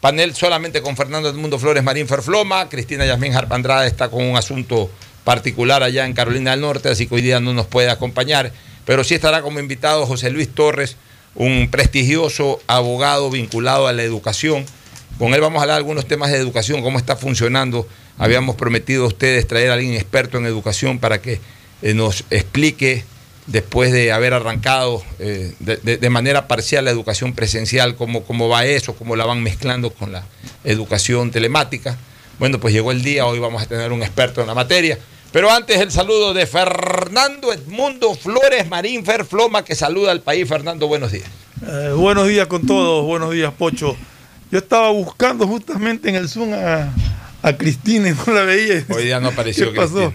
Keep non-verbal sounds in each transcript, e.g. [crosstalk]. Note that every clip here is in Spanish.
panel solamente con Fernando Edmundo Flores Marín Ferfloma. Cristina Yasmín Harpandrada está con un asunto particular allá en Carolina del Norte, así que hoy día no nos puede acompañar. Pero sí estará como invitado José Luis Torres, un prestigioso abogado vinculado a la educación. Con él vamos a hablar de algunos temas de educación, cómo está funcionando. Habíamos prometido a ustedes traer a alguien experto en educación para que eh, nos explique después de haber arrancado eh, de, manera parcial la educación presencial, cómo, cómo va eso, cómo la van mezclando con la educación telemática. Bueno, pues llegó el día, hoy vamos a tener un experto en la materia. Pero antes el saludo de Fernando Edmundo Flores Marín Ferfloma, que saluda al país. Fernando, buenos días. Eh, buenos días con todos, buenos días Pocho. Yo estaba buscando justamente en el Zoom a, a Cristina y no la veía. Hoy día no [laughs] apareció ¿Qué pasó?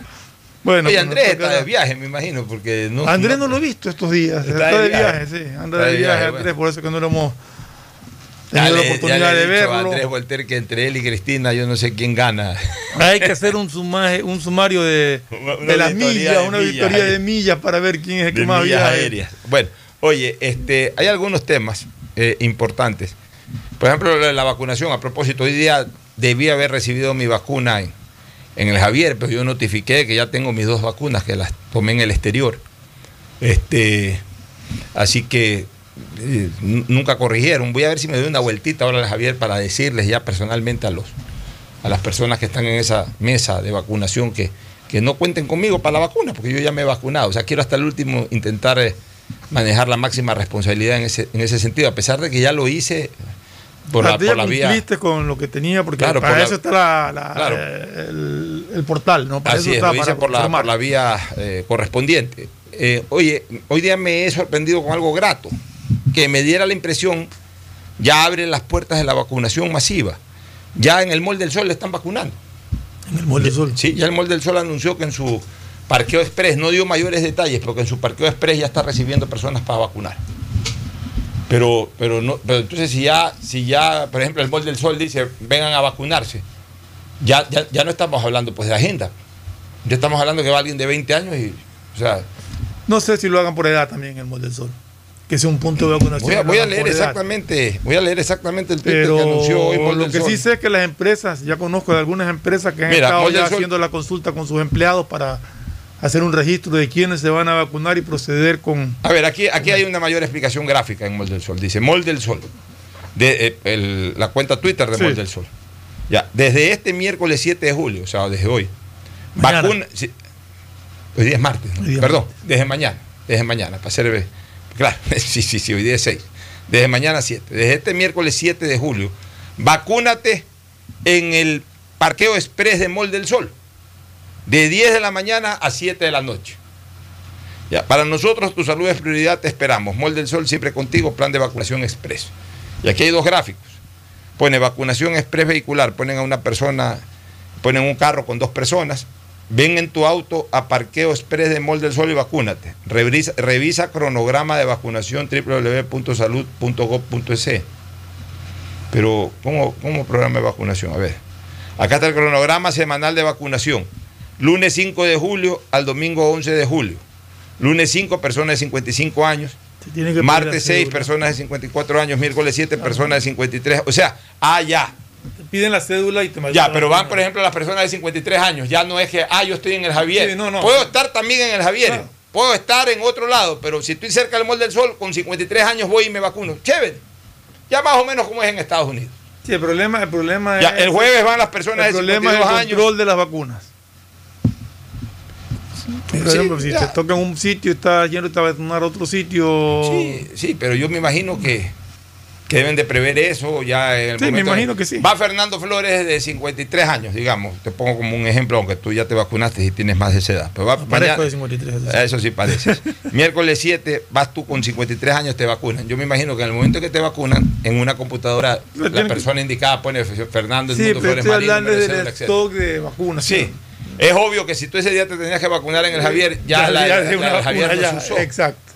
Bueno, Oye, Andrés está de viaje, me imagino, porque no... Andrés no lo he visto estos días. Está, de viaje, sí. Anda Está de viaje, viaje, Andrés, bueno. por eso que no lo hemos tenido la oportunidad de a verlo. Andrés Volter que entre él y Cristina yo no sé quién gana. [laughs] Hay que hacer un, sumaje- un sumario de, [laughs] las millas, de una ahí. de millas para ver quién es el que más viaja. aéreas. Bueno, oye, este, hay algunos temas eh, importantes. Por ejemplo, la vacunación. A propósito, hoy día debí haber recibido mi vacuna en, en el Javier, pero yo notifiqué que ya tengo mis dos vacunas, que las tomé en el exterior. Este, así que eh, nunca corrigieron. Voy a ver si me doy una vueltita ahora al Javier para decirles ya personalmente a los a las personas que están en esa mesa de vacunación que, que no cuenten conmigo para la vacuna, porque yo ya me he vacunado. O sea, quiero hasta el último intentar eh, manejar la máxima responsabilidad en ese, en ese sentido, a pesar de que ya lo hice por la, Ah, tú ya por la vía. cumpliste con lo que tenía, porque Claro, para por la- eso está la- la- Claro. el, el portal, ¿no? Para Así eso es, está, lo hice para por la, por la vía eh, correspondiente. Eh, oye, hoy día me he sorprendido con algo grato, que me diera la impresión, ya abren las puertas de la vacunación masiva. Ya en el Mall del Sol le están vacunando. En el Mall del Sol. Sí, ya el Mall del Sol anunció que en su parqueo express, no dio mayores detalles, pero que en su parqueo express ya está recibiendo personas para vacunar. Pero, pero no, pero entonces si ya, si ya, por ejemplo, el Mall del Sol dice vengan a vacunarse, ya, ya, ya no estamos hablando pues de agenda. Ya estamos hablando que va alguien de 20 años y, o sea, No sé si lo hagan por edad también el Mall del Sol. Que sea un punto de vacunación. voy a, voy leer exactamente, voy a leer exactamente el Pero que anunció hoy Mall lo del que Sol. sí sé es que las empresas, ya conozco de algunas empresas que han Mira, estado ya haciendo la consulta con sus empleados para hacer un registro de quiénes se van a vacunar y proceder con... A ver, aquí, aquí hay una mayor explicación gráfica en Mol del Sol. Dice Mol del Sol. De, eh, el- la cuenta Twitter de Sí. Mol del Sol. Ya, desde este miércoles 7 de julio, o sea, desde hoy. Mañana. Vacuna. sí. hoy día es martes, Perdón, desde mañana. Desde mañana, para ser. Claro, [laughs] sí, sí, sí, hoy día es 6. Desde mañana 7. Desde este miércoles 7 de julio, vacúnate en el parqueo express de Mol del Sol. De 10 de la mañana a 7 de la noche. Ya, para nosotros tu salud es prioridad, te esperamos. Mol del Sol siempre contigo, plan de vacunación express. Y aquí hay dos gráficos. Pone vacunación express vehicular, ponen a una persona, ponen un carro con dos personas, ven en tu auto a parqueo express de Mol del Sol y vacúnate. Revisa, revisa cronograma de vacunación www.salud.gov.es. Pero, ¿cómo, ¿cómo programa de vacunación? A ver. Acá está el cronograma semanal de vacunación. Lunes 5 de julio al domingo 11 de julio. Lunes 5, personas de 55 años. que Martes 6, cédula. personas de 54 años. Miércoles 7, personas de 53. O sea, ah, ya. Te piden la cédula y te Ya, pero van, por ejemplo, las personas de 53 años. Ya no es que, ah, yo estoy en el Javier. Sí, no, no. Puedo estar también en el Javier. Claro. Puedo estar en otro lado, pero si estoy cerca del Mall del Sol, con 53 años voy y me vacuno. Chévere. Ya más o menos como es en Estados Unidos. Sí, el problema, el problema Ya, es... el jueves van las personas el de problema es 52 el años. control de las vacunas. Por Sí, ejemplo, si ya. te toca en un sitio y estás yendo a a otro sitio... Sí, sí, pero yo me imagino que, que deben de prever eso ya en el Sí, me momento. imagino que sí. Va Fernando Flores de 53 años, digamos. Te pongo como un ejemplo, aunque tú ya te vacunaste y tienes más de esa edad. Pero va mañana- de 53. eso sí. Eso sí parece. [laughs] Miércoles 7, vas tú con 53 años, te vacunan. Yo me imagino que en el momento que te vacunan, en una computadora, la que- persona indicada pone Fernando Sí, Edmundo pero Flores estoy Marín, hablando del stock de vacunas. Sí. Es obvio que si tú ese día te tenías que vacunar en el Javier, ya, la, la- del Javier no ya, se usó. Exacto.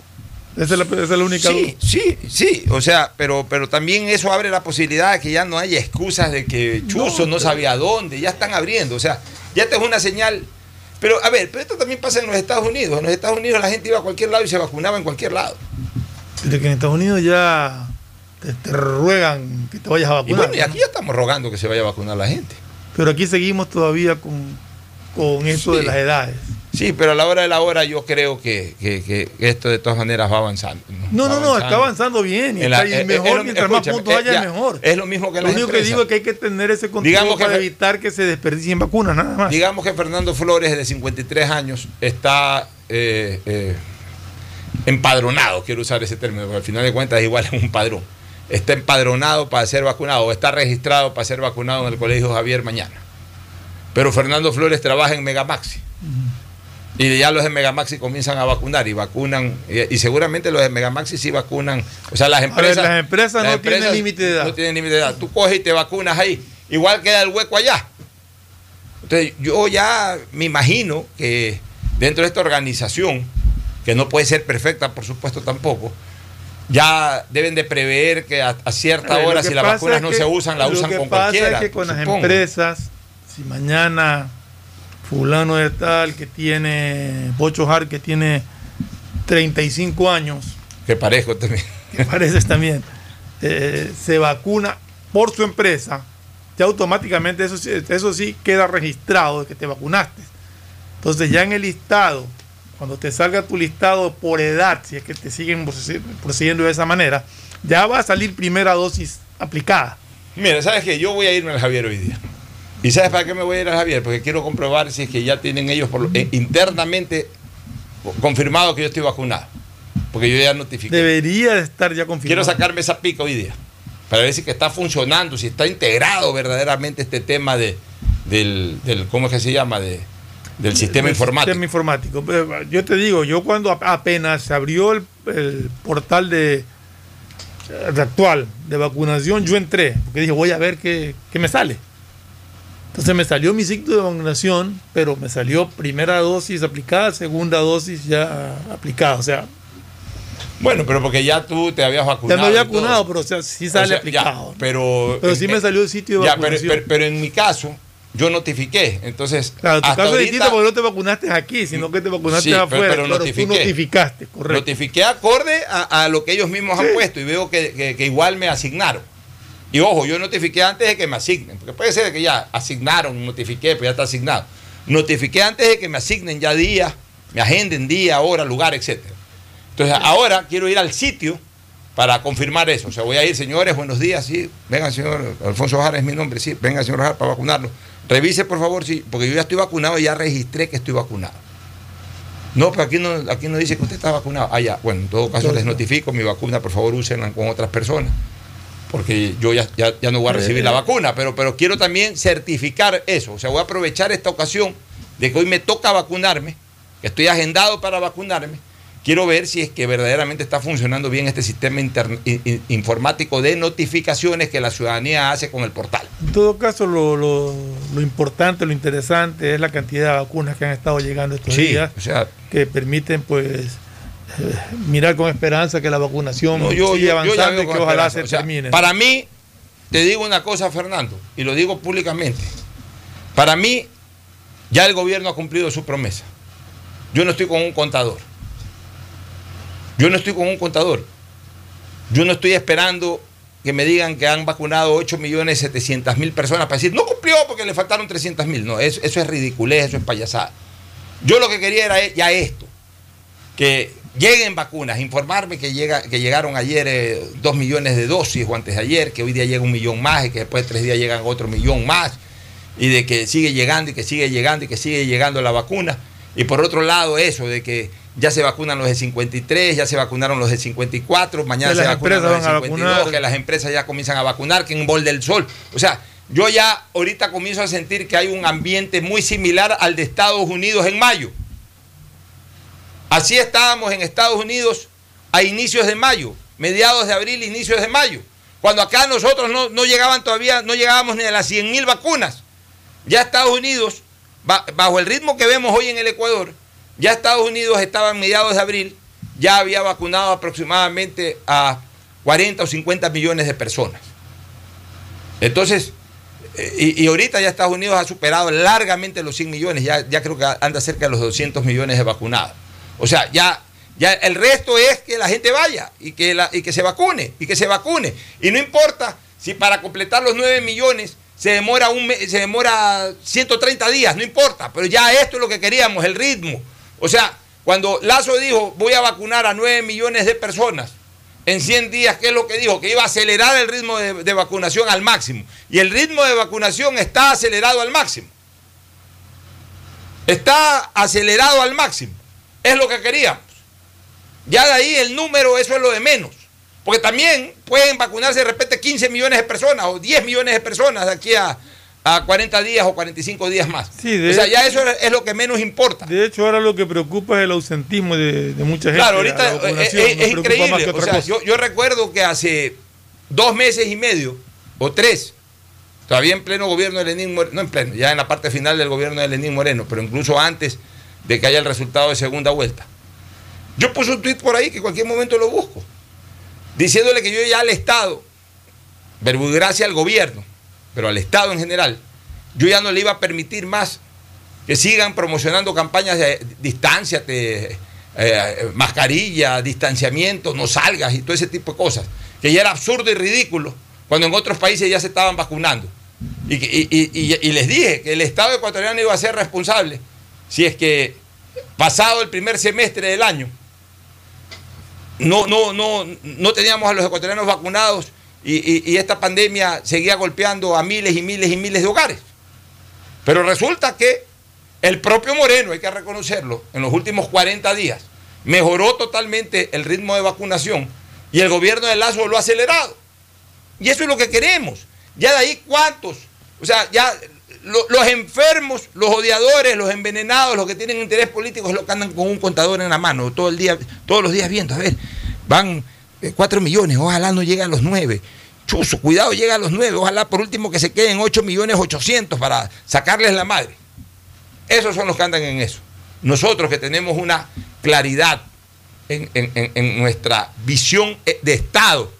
Esa es la, esa es la única. Sí, sí, sí, o sea, pero, pero también eso abre la posibilidad de que ya no haya excusas de que Chuzo no, sabía dónde, ya están abriendo, o sea, ya esta es una señal. Pero a ver, pero esto también pasa en los Estados Unidos. En los Estados Unidos la gente iba a cualquier lado y se vacunaba en cualquier lado. Desde que en Estados Unidos ya te, te ruegan que te vayas a Y vacunar. bueno, y aquí ya estamos rogando que se vaya a vacunar la gente. Pero aquí seguimos todavía con, con eso Sí. de las edades. Sí, pero a la hora de la hora yo creo que, que- que esto de todas maneras va avanzando. No, no, no, está avanzando bien. Y, En la- está- y eh, eh, mejor, es lo- mientras más puntos eh, haya, ya, mejor. Es lo mismo que Lo único que digo es que hay que tener ese control Digamos para evitar que se desperdicien vacunas, nada más. Digamos que Fernando Flores, de 53 años, está eh, eh, empadronado, quiero usar ese término, porque al final de cuentas igual es [laughs] un padrón. Está empadronado para ser vacunado o está registrado para ser vacunado en el Colegio Javier mañana. Pero Fernando Flores trabaja en Megamaxi. Y ya los de Megamaxi comienzan a vacunar y vacunan, y, y seguramente los de Megamaxi sí vacunan. O sea, las ver, empresas. las empresas no tienen límite de edad. No tienen límite de edad. Tú coges y te vacunas ahí. Igual queda el hueco allá. Entonces, yo ya me imagino que dentro de esta organización, que no puede ser perfecta, por supuesto, tampoco, ya deben de prever que a, a cierta A ver, lo hora, que si las pasa vacunas no que- se usan, la lo usan que con pasa cualquiera. Es que con las empresas, si mañana fulano de tal que tiene, Bocho Har que tiene 35 años, Que parezco también. que pareces también, eh, se vacuna por su empresa, ya automáticamente eso, sí- eso sí queda registrado de que te vacunaste. Entonces ya en el listado, cuando te salga tu listado por edad, si es que te siguen procedi- procediendo de esa manera, ya va a salir primera dosis aplicada. Mira, ¿sabes qué? Yo voy a irme al Javier hoy día. ¿Y sabes para qué me voy a ir al Javier? Porque quiero comprobar si es que ya tienen ellos por lo- eh, internamente confirmado que yo estoy vacunado. Porque yo ya notifiqué. Debería de estar ya confirmado. Quiero sacarme esa pica hoy día. Para ver si que está funcionando, si está integrado verdaderamente este tema de, del, del- ¿cómo es que se llama? De, del sistema Del informático. Sistema informático. Pero, Yo te digo, yo cuando ap- apenas se abrió el, el portal de, de actual de vacunación, yo entré, porque dije, voy a ver qué, qué me sale. Entonces me salió mi ciclo de vacunación, pero me salió primera dosis aplicada, segunda dosis ya aplicada. O sea, Bueno, pero porque ya tú te habías ya vacunado. me había vacunado, pero o sea, sí O sale ya, aplicado. pero, Pero sí me salió el sitio de ya, pero, vacunación. pero- pero en mi caso, yo notifiqué. Entonces, Claro, tu hasta caso es distinto porque no te vacunaste aquí, sino que te vacunaste Sí, pero- afuera. pero Claro, notifiqué. tú notificaste, correcto. notifiqué acorde a, a lo que ellos mismos han puesto y veo que, que- que igual me asignaron. Y ojo, yo notifiqué antes de que me asignen, porque puede ser que ya asignaron, notifiqué, pues ya está asignado. Notifiqué antes de que me asignen ya día, me agenden día, hora, lugar, etc. Entonces ahora quiero ir al sitio para confirmar eso. O sea, voy a ir, señores, buenos días, sí, venga, señor Alfonso Jara es mi nombre, sí, venga, señor Jara, para vacunarlo. Revise, por favor, sí, porque yo ya estoy vacunado y ya registré que estoy vacunado. No, pero aquí no, aquí no dice que usted está vacunado. Ah, ya. Bueno, en todo caso les notifico mi vacuna, por favor, úsenla con otras personas. Porque yo ya, ya, ya no voy a recibir la vacuna, pero, pero quiero también certificar eso. O sea, voy a aprovechar esta ocasión de que hoy me toca vacunarme, que estoy agendado para vacunarme. Quiero ver si es que verdaderamente está funcionando bien este sistema intern- in- in- informático de notificaciones que la ciudadanía hace con el portal. En todo caso, lo, lo- lo importante, lo interesante es la cantidad de vacunas que han estado llegando estos Sí, días, o sea, que permiten, pues, eh, mirar con esperanza que la vacunación No, yo, sigue yo- avanzando y que ojalá esperanza. se O sea, termine. Para mí, te digo una cosa, Fernando, y lo digo públicamente. Para mí, ya el gobierno ha cumplido su promesa. Yo no estoy con un contador. Yo no estoy con un contador. Yo no estoy esperando que me digan que han vacunado 8 millones 700 mil personas para decir, no cumplió porque le faltaron 300 mil. No, eso, eso es ridiculez, eso es payasada. Yo lo que quería era ya esto, que lleguen vacunas, informarme que, llega, que llegaron ayer eh, 2 millones de dosis o antes de ayer, que hoy día llega un millón más y que después de tres días llegan otro millón más, y de que sigue llegando y que sigue llegando y que sigue llegando la vacuna. Y por otro lado eso, de que ya se vacunan los de 53, ya se vacunaron los de 54, mañana se vacunan los de empresas van a 52, vacunar. que las empresas ya comienzan a vacunar, que en Bol del Sol. O sea, yo ya ahorita comienzo a sentir que hay un ambiente muy similar al de Estados Unidos en mayo. Así estábamos en Estados Unidos a inicios de mayo, mediados de abril, inicios de mayo. Cuando acá nosotros no, llegaban todavía, no llegábamos ni a las 100 mil vacunas. Ya Estados Unidos, ba- bajo el ritmo que vemos hoy en el Ecuador, ya Estados Unidos estaba en mediados de abril, ya había vacunado aproximadamente a 40 o 50 millones de personas. Entonces, eh, y, y ahorita ya Estados Unidos ha superado largamente los 100 millones, ya, ya creo que anda cerca de los 200 millones de vacunados. O sea, ya, ya el resto es que la gente vaya y que, la, y que se vacune, y que se vacune. Y no importa si para completar los 9 millones se demora, un, se demora 130 días, no importa, pero ya esto es lo que queríamos, el ritmo. O sea, cuando Lazo dijo, voy a vacunar a 9 millones de personas, en 100 días, ¿qué es lo que dijo? Que iba a acelerar el ritmo de vacunación al máximo. Y el ritmo de vacunación está acelerado al máximo. Está acelerado al máximo. Es lo que queríamos. Ya de ahí el número, eso es lo de menos. Porque también pueden vacunarse de repente 15 millones de personas o 10 millones de personas de aquí a, a 40 días o 45 días más. Sí, de o sea, hecho- ya eso es lo que menos importa. De hecho, ahora lo que preocupa es el ausentismo de, de mucha gente. Claro, ahorita es, vacunación, es- increíble. O sea, yo, yo recuerdo que hace dos meses y medio o tres, todavía en pleno gobierno de Lenín Moreno, no en pleno, ya en la parte final del gobierno de Lenín Moreno, pero incluso antes de que haya el resultado de segunda vuelta. Yo puse un tuit por ahí que en cualquier momento lo busco, diciéndole que yo ya al Estado, verbo y gracia al gobierno, pero al Estado en general, yo ya no le iba a permitir más que sigan promocionando campañas de distanciate, eh, mascarilla, distanciamiento, no salgas y todo ese tipo de cosas, que ya era absurdo y ridículo cuando en otros países ya se estaban vacunando. Y les dije que el Estado ecuatoriano iba a ser responsable si es que pasado el primer semestre del año no, no, no, no teníamos a los ecuatorianos vacunados y, y- y esta pandemia seguía golpeando a miles y miles y miles de hogares. Pero resulta que el propio Moreno, hay que reconocerlo, en los últimos 40 días mejoró totalmente el ritmo de vacunación y el gobierno de Lazo lo ha acelerado. Y eso es lo que queremos. Ya de ahí cuántos, o sea, ya los enfermos, los odiadores, los envenenados, los que tienen interés político, los que andan con un contador en la mano todo el día, todos los días viendo, a ver, van 4 millones, ojalá no llegue a los 9. Chuzo, cuidado, llega a los 9, ojalá por último que se queden 8 millones 800 para sacarles la madre. Esos son los que andan en eso. Nosotros que tenemos una claridad en nuestra visión eh, de Estado,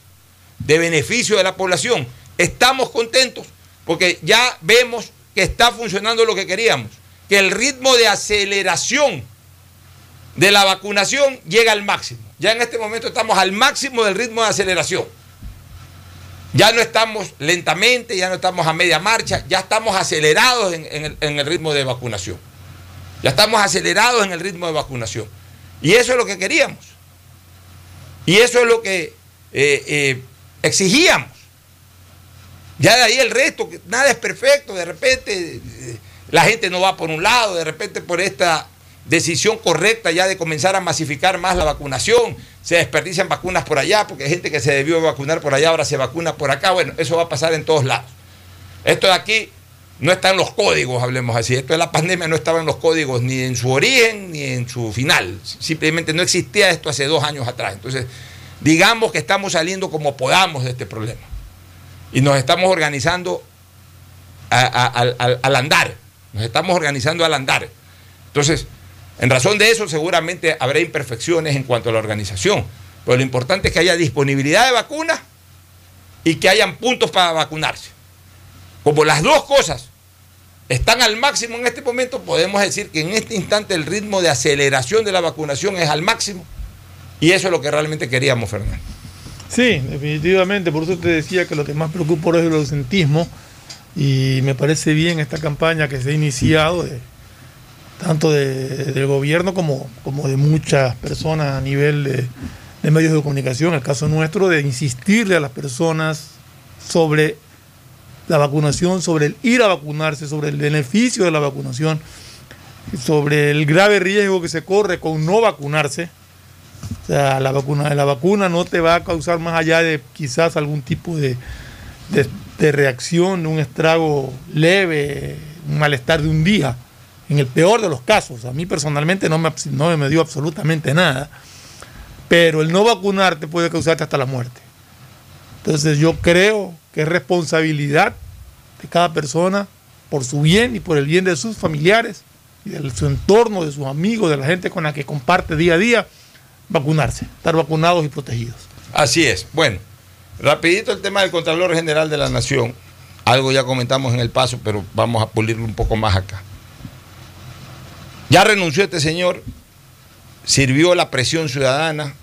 de beneficio de la población, estamos contentos porque ya vemos que está funcionando lo que queríamos, que el ritmo de aceleración de la vacunación llega al máximo. Ya en este momento estamos al máximo del ritmo de aceleración. Ya no estamos lentamente, ya no estamos a media marcha, ya estamos acelerados en, el, en el ritmo de vacunación. Ya estamos acelerados en el ritmo de vacunación. Y eso es lo que queríamos. Y eso es lo que eh, eh, exigíamos. Ya de ahí el resto, que nada es perfecto, de repente eh, la gente no va por un lado, de repente por esta decisión correcta ya de comenzar a masificar más la vacunación, se desperdician vacunas por allá, porque hay gente que se debió vacunar por allá, ahora se vacuna por acá, bueno, eso va a pasar en todos lados. Esto de aquí no está en los códigos, hablemos así, esto de la pandemia no estaba en los códigos ni en su origen ni en su final, simplemente no existía esto hace dos años atrás, entonces digamos que estamos saliendo como podamos de este problema y nos estamos organizando al andar, nos estamos organizando al andar. Entonces, en razón de eso, seguramente habrá imperfecciones en cuanto a la organización, pero lo importante es que haya disponibilidad de vacunas y que hayan puntos para vacunarse. Como las dos cosas están al máximo en este momento, podemos decir que en este instante el ritmo de aceleración de la vacunación es al máximo y eso es lo que realmente queríamos, Fernando. Sí, definitivamente. Por eso te decía que lo que más preocupa ahora es el ausentismo. Y me parece bien esta campaña que se ha iniciado, tanto de- del gobierno como, como de muchas personas a nivel de medios de comunicación, el caso nuestro, de insistirle a las personas sobre la vacunación, sobre el ir a vacunarse, sobre el beneficio de la vacunación, sobre el grave riesgo que se corre con no vacunarse. O sea, la vacuna, la vacuna no te va a causar más allá de quizás algún tipo de, de- de reacción, un estrago leve, un malestar de un día. En el peor de los casos, a mí personalmente no me, no me dio absolutamente nada. Pero el no vacunarte puede causarte hasta la muerte. Entonces yo creo que es responsabilidad de cada persona por su bien y por el bien de sus familiares y de su entorno, de sus amigos, de la gente con la que comparte día a día, vacunarse, estar vacunados y protegidos. Así es. Bueno, rapidito el tema del Contralor General de la Nación. Algo ya comentamos en el paso, pero vamos a pulirlo un poco más acá. Ya renunció este señor, sirvió la presión ciudadana,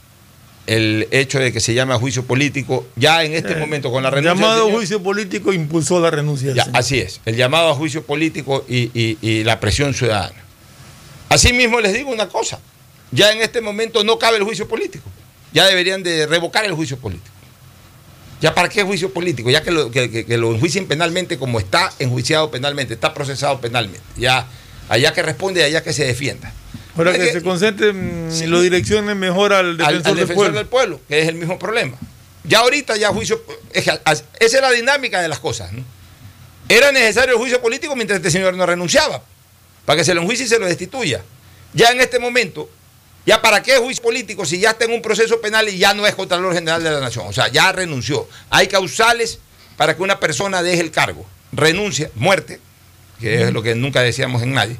el hecho de que se llame a juicio político, ya en este Eh, momento con la renuncia. llamado señor- juicio político impulsó la renuncia. Ya, así es, el llamado a juicio político y, y- y la presión ciudadana. Asimismo les digo una cosa, ya en este momento no cabe el juicio político, ya deberían de revocar el juicio político. ¿Ya para qué juicio político? Ya que lo, que, que- que lo enjuicien penalmente como está enjuiciado penalmente, está procesado penalmente. Ya, allá que responde, allá que se defienda. Ahora Es que, que- se concentren Sí. lo direccionen mejor al al, defensor, al del, defensor pueblo. del pueblo, que es el mismo problema. Ya ahorita ya juicio, es que as- esa es la dinámica de las cosas. ¿no? Era necesario el juicio político mientras este señor no renunciaba, para que se lo enjuicie y se lo destituya. Ya en este momento, ya para qué juicio político si ya está en un proceso penal y ya no es Contralor General de la Nación, o sea, ya renunció. Hay causales para que una persona deje el cargo, renuncia, muerte, que es lo que nunca decíamos en nadie,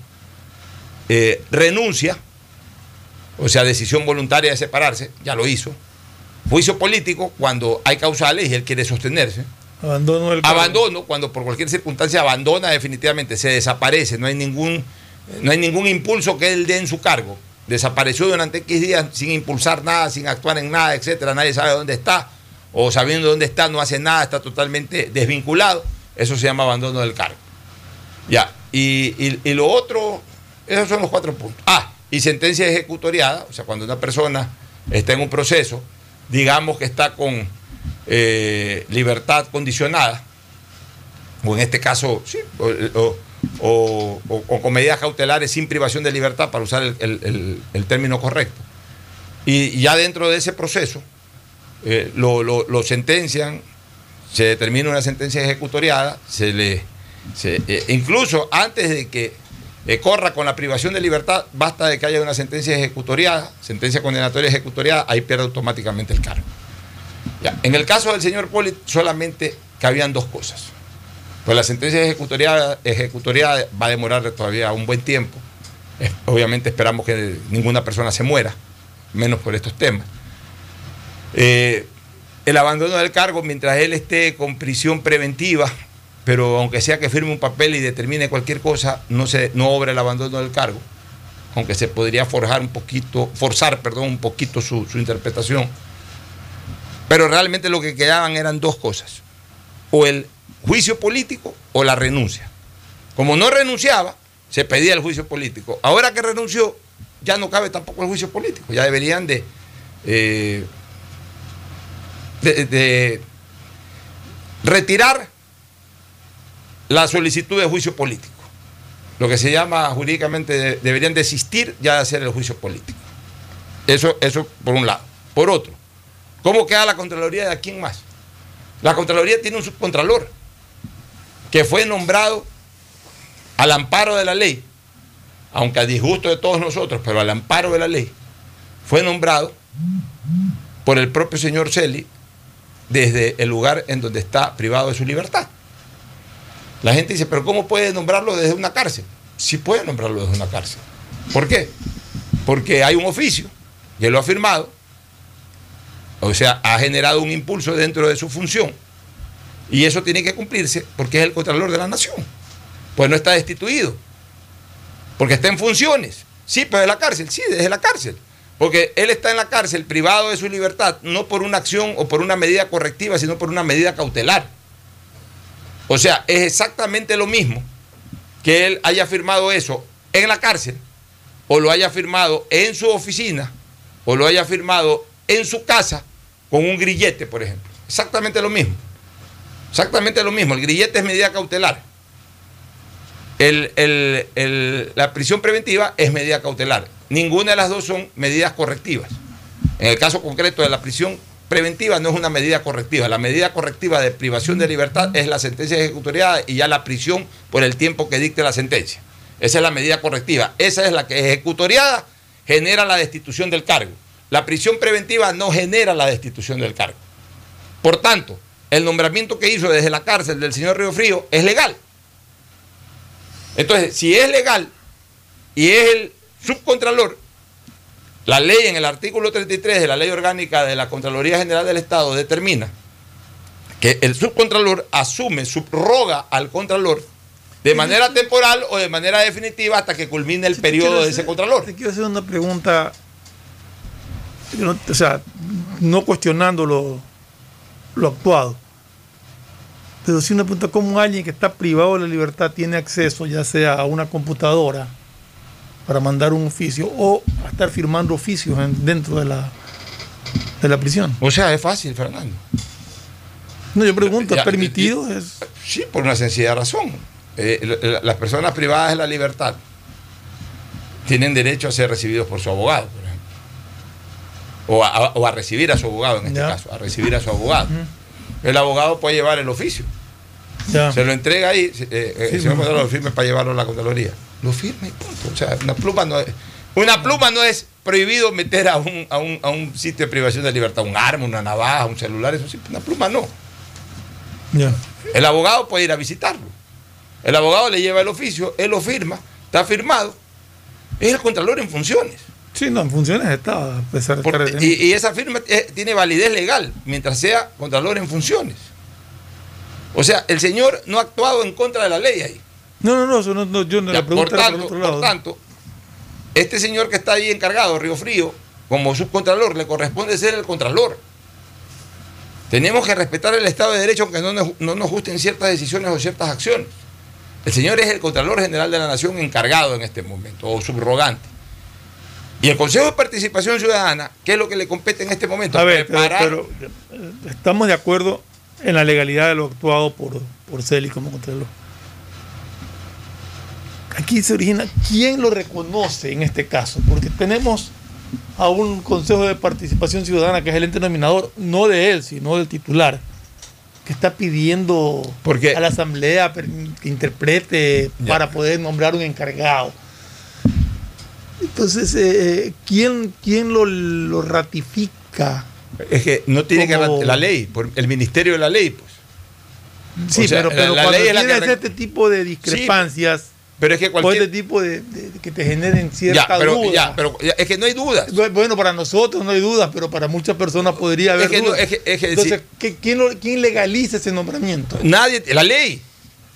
eh, renuncia, o sea, decisión voluntaria de separarse, ya lo hizo. Juicio político cuando hay causales y él quiere sostenerse. Abandono del cargo. Abandono cuando por cualquier circunstancia abandona definitivamente, se desaparece, no hay ningún, no hay ningún impulso que él dé en su cargo. Desapareció durante X días sin impulsar nada, sin actuar en nada, etcétera, nadie sabe dónde está, o sabiendo dónde está, no hace nada, está totalmente desvinculado. Eso se llama abandono del cargo. Ya, y, y- lo otro, esos son los cuatro puntos. Ah, y sentencia ejecutoriada, o sea, cuando una persona está en un proceso, digamos que está con eh, libertad condicionada, o en este caso, sí, o- o- con medidas cautelares sin privación de libertad, para usar el, término correcto. Y ya dentro de ese proceso, eh, lo, sentencian, se determina una sentencia ejecutoriada, se le, eh, incluso antes de que eh, corra con la privación de libertad, basta de que haya una sentencia ejecutoriada, sentencia condenatoria ejecutoriada, ahí pierde automáticamente el cargo. En el caso del señor Poli, solamente cabían dos cosas. Pues la sentencia ejecutoriada, ejecutoriada va a demorar todavía un buen tiempo. Obviamente esperamos que ninguna persona se muera, menos por estos temas. Eh, el abandono del cargo mientras él esté con prisión preventiva pero aunque sea que firme un papel y determine cualquier cosa, no, se, no obra el abandono del cargo, aunque se podría forjar un poquito, forzar perdón, un poquito su, su interpretación. Pero realmente lo que quedaban eran dos cosas, o el juicio político o la renuncia. Como no renunciaba, se pedía el juicio político. Ahora que renunció, ya no cabe tampoco el juicio político, ya deberían de, eh, de, retirar la solicitud de juicio político. Lo que se llama jurídicamente, de- deberían desistir ya de hacer el juicio político. Eso, eso por un lado. Por otro, ¿cómo queda la Contraloría de aquí en más? La Contraloría tiene un subcontralor que fue nombrado al amparo de la ley, aunque a disgusto de todos nosotros, pero al amparo de la ley, fue nombrado por el propio señor Celi desde el lugar en donde está privado de su libertad. La gente dice, pero ¿cómo puede nombrarlo desde una cárcel? Sí puede nombrarlo desde una cárcel. ¿Por qué? Porque hay un oficio, y él lo ha firmado, o sea, ha generado un impulso dentro de su función, y eso tiene que cumplirse porque es el Contralor de la Nación. Pues no está destituido, porque está en funciones. Sí, pero de la cárcel, sí, desde la cárcel. Porque él está en la cárcel privado de su libertad, no por una acción o por una medida correctiva, sino por una medida cautelar. O sea, es exactamente lo mismo que él haya firmado eso en la cárcel, o lo haya firmado en su oficina, o lo haya firmado en su casa con un grillete, por ejemplo. Exactamente lo mismo. Exactamente lo mismo. El grillete es medida cautelar. El- el- el- la prisión preventiva es medida cautelar. Ninguna de las dos son medidas correctivas. En el caso concreto de la prisión preventiva no es una medida correctiva. La medida correctiva de privación de libertad es la sentencia ejecutoriada y ya la prisión por el tiempo que dicte la sentencia. Esa es la medida correctiva. Esa es la que ejecutoriada genera la destitución del cargo. La prisión preventiva no genera la destitución del cargo. Por tanto, el nombramiento que hizo desde la cárcel del señor Río Frío es legal. Entonces, si es legal y es el subcontralor, la ley en el artículo 33 de la ley orgánica de la Contraloría General del Estado determina que el subcontralor asume, subroga al contralor de manera temporal o de manera definitiva hasta que culmine el Sí, periodo de ese contralor. Te quiero hacer una pregunta, o sea, no cuestionando lo, lo actuado, pero sí una pregunta, ¿cómo alguien que está privado de la libertad tiene acceso ya sea a una computadora para mandar un oficio o a estar firmando oficios en- dentro de la, de la prisión? O sea, es fácil, Fernando. No, yo pregunto, Ya, ¿es permitido? Es, Sí, por una sencilla razón. Eh, la- la- las personas privadas de la libertad tienen derecho a ser recibidos por su abogado, por ejemplo. O a, o a recibir a su abogado en este Ya. caso, a recibir a su abogado. El abogado puede llevar el oficio. ya. Se lo entrega ahí, eh, eh, Sí, señor bueno. Contralor lo firme para llevarlo a la Contraloría. Lo firma y punto. O sea, una pluma no es, una pluma no es prohibido meter a un, a, un, a un sitio de privación de libertad, un arma, una navaja, un celular, eso sí, una pluma no. ya. El abogado puede ir a visitarlo. El abogado le lleva el oficio, él lo firma, está firmado. Es el contralor en funciones. Sí, no, en funciones está, a pesar de Por- estar y, y esa firma eh, tiene validez legal mientras sea contralor en funciones. O sea, el señor no ha actuado en contra de la ley ahí. No, no, no, eso no, no, yo no la por, pregunta por tanto, otro por tanto, este señor que está ahí encargado, Río Frío, como subcontralor, le corresponde ser el contralor. Tenemos que respetar el Estado de Derecho aunque no nos, no nos gusten ciertas decisiones o ciertas acciones. El señor es el Contralor General de la Nación encargado en este momento, o subrogante. Y el Consejo de Participación Ciudadana, ¿qué es lo que le compete en este momento? A ver, pero, Preparar- pero, estamos de acuerdo en la legalidad de lo actuado por, por Celi como Contralor. Aquí se origina, ¿quién lo reconoce en este caso? Porque tenemos a un Consejo de Participación Ciudadana que es el ente nominador, no de él, sino del titular, que está pidiendo Porque- a la Asamblea que interprete Ya. para poder nombrar un encargado. Entonces, eh, ¿quién, quién lo, lo ratifica? es que no tiene que como- rat- la ley, por el Ministerio de la Ley, pues. Sí, O sea, pero, pero la cuando tienes que este tipo de discrepancias Pero es que cualquier... este tipo de, que te generen cierta Ya, pero, duda. ya, pero ya, es que no hay dudas. Bu- Bueno, para nosotros no hay dudas, pero para muchas personas podría haber Es que no- dudas. es que- es que Entonces, si- ¿qué- quién, lo- quién legaliza ese nombramiento? Nadie, la ley.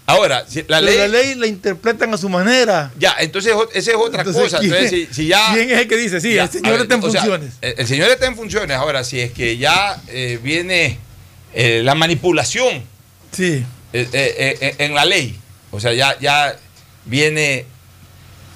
Ahora, si la ley, la ley la interpretan a su manera. Ya, entonces esa es otra Entonces, cosa. ¿quién- Entonces, si, si ya. [laughs] ¿Quién es el que dice? Sí, ya, el señor ver, está en sea, funciones. el, el señor está en funciones. Ahora, si es que ya eh, viene eh, la manipulación Sí. eh, eh, eh, en la ley, o sea, ya, ya viene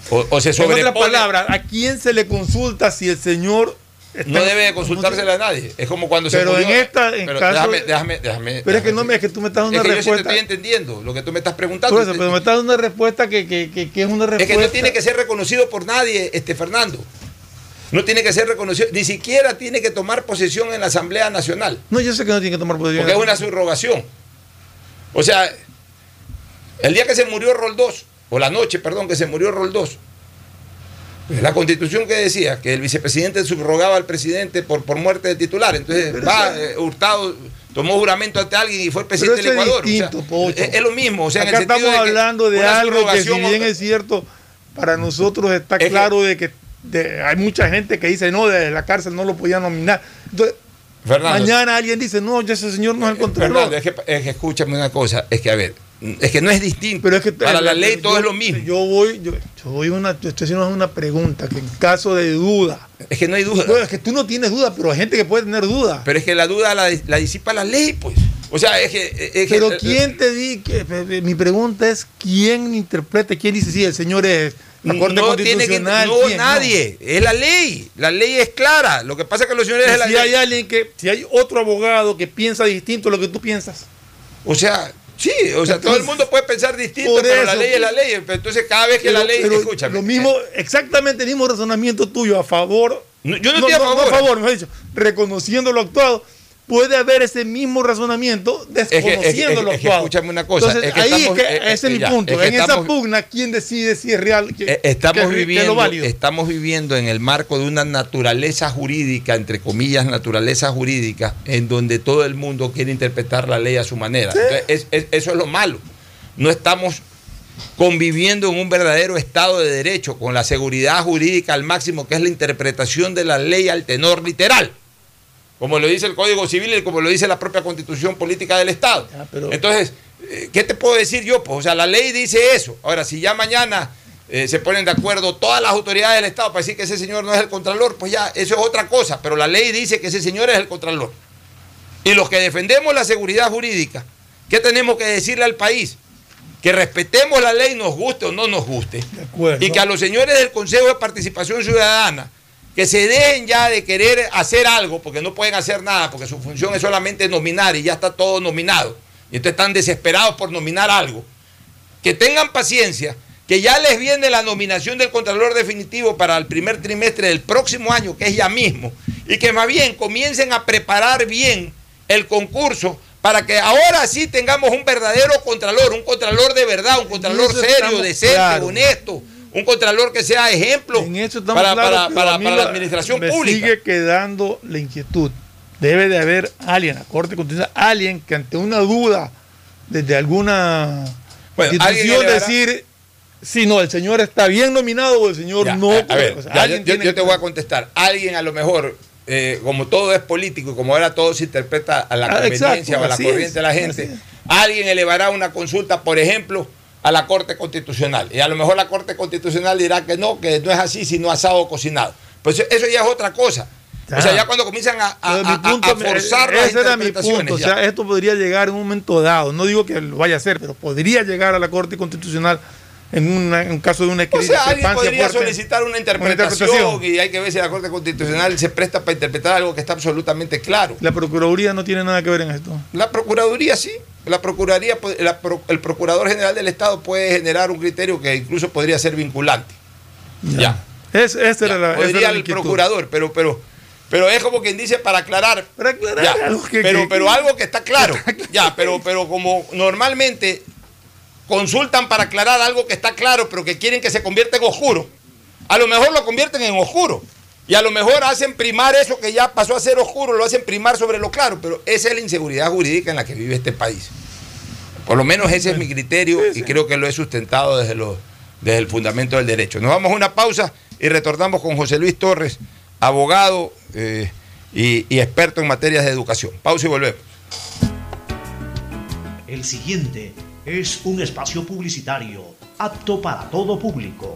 o, o se En otras sobrepone. palabras, ¿a quién se le consulta si el señor No debe de consultársela a nadie. Es como cuando Pero se murió. en esta- en pero caso déjame, de- déjame, déjame. Pero es que no me, es que tú me estás dando Es una que yo sí te respuesta. estoy entendiendo lo que tú me estás preguntando. Eso, pero me estás dando una respuesta que, que, que, que es una Es respuesta. que no tiene que ser reconocido por nadie, este Fernando. No tiene que ser reconocido, ni siquiera tiene que tomar posesión en la Asamblea Nacional, No, yo sé que no tiene que tomar posesión. porque es una subrogación. O sea, el día que se murió Roldós, o la noche, perdón, que se murió Roldós, la constitución que decía que el vicepresidente subrogaba al presidente por, por muerte de titular. Entonces Pero va, eh, Hurtado tomó juramento ante alguien y fue el presidente del es Ecuador. O sea, es, es lo mismo. O sea, en el Acá estamos de hablando de algo que si bien es cierto, para nosotros está Es que- claro de que de- hay mucha gente que dice, no, de la cárcel no lo podía nominar. Entonces, Fernando, mañana alguien dice, no, ya ese señor no es el contralor. Fernando, es que, es que escúchame una cosa, es que a ver, es que no es distinto. Pero es que Para la ley yo- todo es lo mismo. Yo voy, yo, yo voy una, yo estoy haciendo una pregunta que en caso de duda, es que no hay duda. bueno, es que tú no tienes duda, pero hay gente que puede tener duda. Pero es que la duda la, la disipa la ley, pues. O sea, es que. es que- Pero quién te di, que, eh, mi pregunta es quién interpreta, quién dice sí, el señor es la Corte no tiene que. No, ¿quién? nadie. Es la ley. La ley es clara. Lo que pasa es que los señores de la si ley. hay alguien que, si hay otro abogado que piensa distinto a lo que tú piensas, O sea, sí, o sea, todo el mundo puede pensar distinto, por pero la ley es la ley. Entonces, cada vez que pero- la ley. escúchame. lo mismo, exactamente el mismo razonamiento tuyo a favor, No, yo no estoy a favor. a favor, mejor dicho, reconociendo lo actuado, puede haber ese mismo razonamiento que- es que- desconociendo lo es que escúchame una cosa, Entonces, ahí estamos- eh, eh, ese es mi ya, punto. en esa pugna, ¿quién decide si es real? que- Eh, Estamos lo viviendo, válido? estamos viviendo en el marco de una naturaleza jurídica, entre comillas, naturaleza jurídica, en donde todo el mundo quiere interpretar la ley a su manera. Entonces, es- es- eso es lo malo. No estamos conviviendo en un verdadero Estado de Derecho, con la seguridad jurídica al máximo, que es la interpretación de la ley al tenor literal, como lo dice el Código Civil y como lo dice la propia Constitución Política del Estado. Ya, pero- Entonces, eh, ¿qué te puedo decir yo? Pues, o sea, la ley dice eso. Ahora, si ya mañana eh, se ponen de acuerdo todas las autoridades del Estado para decir que ese señor no es el Contralor, pues ya, eso es otra cosa. Pero la ley dice que ese señor es el Contralor. Y los que defendemos la seguridad jurídica, ¿qué tenemos que decirle al país? Que respetemos la ley, nos guste o no nos guste. De acuerdo. Y que a los señores del Consejo de Participación Ciudadana, que se dejen ya de querer hacer algo, porque no pueden hacer nada, porque su función es solamente nominar y ya está todo nominado. Y entonces están desesperados por nominar algo. Que tengan paciencia, que ya les viene la nominación del Contralor definitivo para el primer trimestre del próximo año, que es ya mismo, y que más bien comiencen a preparar bien el concurso para que ahora sí tengamos un verdadero Contralor, un Contralor de verdad, un Contralor serio, decente, honesto, un Contralor que sea ejemplo En eso estamos para, para- para- para la administración me pública. sigue quedando la inquietud. Debe de haber alguien, la Corte Constitucional, alguien que ante una duda desde alguna Bueno, institución decir si no, el señor está bien nominado o el señor Ya, no. a, a ver, O sea, ya, alguien yo, te voy a contestar. Alguien a lo mejor, eh, como todo es político y como ahora todo se interpreta a la Ah, conveniencia exacto, o a la corriente es, de la gente, alguien elevará una consulta, por ejemplo, a la Corte Constitucional. Y a lo mejor la Corte Constitucional dirá que no, que no es así, sino asado o cocinado. Pues eso ya es otra cosa. O sea, Ya. cuando comienzan a, a- mi punto, a forzar las ese era mi punto. O sea, esto podría llegar en un momento dado. No digo que lo vaya a hacer, pero podría llegar a la Corte Constitucional en, una- en un caso de una O sea, alguien podría fuerte. solicitar una interpretación, interpretación. y hay que ver si la Corte Constitucional se presta para interpretar algo que está absolutamente claro. La Procuraduría no tiene nada que ver en esto. La Procuraduría sí. La Procuraduría, la el Procurador General del Estado puede generar un criterio que incluso podría ser vinculante. Ya. Es, esa era Ya, la, esa podría era la el. Procurador, pero, pero, pero es como quien dice para aclarar. Para aclarar Ya, algo que- pero, que- pero algo que está claro. Ya, pero, pero como normalmente consultan para aclarar algo que está claro, pero que quieren que se convierta en oscuro, a lo mejor lo convierten en oscuro. Y a lo mejor hacen primar eso que ya pasó a ser oscuro, lo hacen primar sobre lo claro, pero esa es la inseguridad jurídica en la que vive este país. Por lo menos ese es mi criterio y creo que lo he sustentado desde, los, desde el fundamento del derecho. Nos vamos a una pausa y retornamos con José Luis Torres, abogado eh, y, y experto en materias de educación. Pausa y volvemos. El siguiente es un espacio publicitario apto para todo público.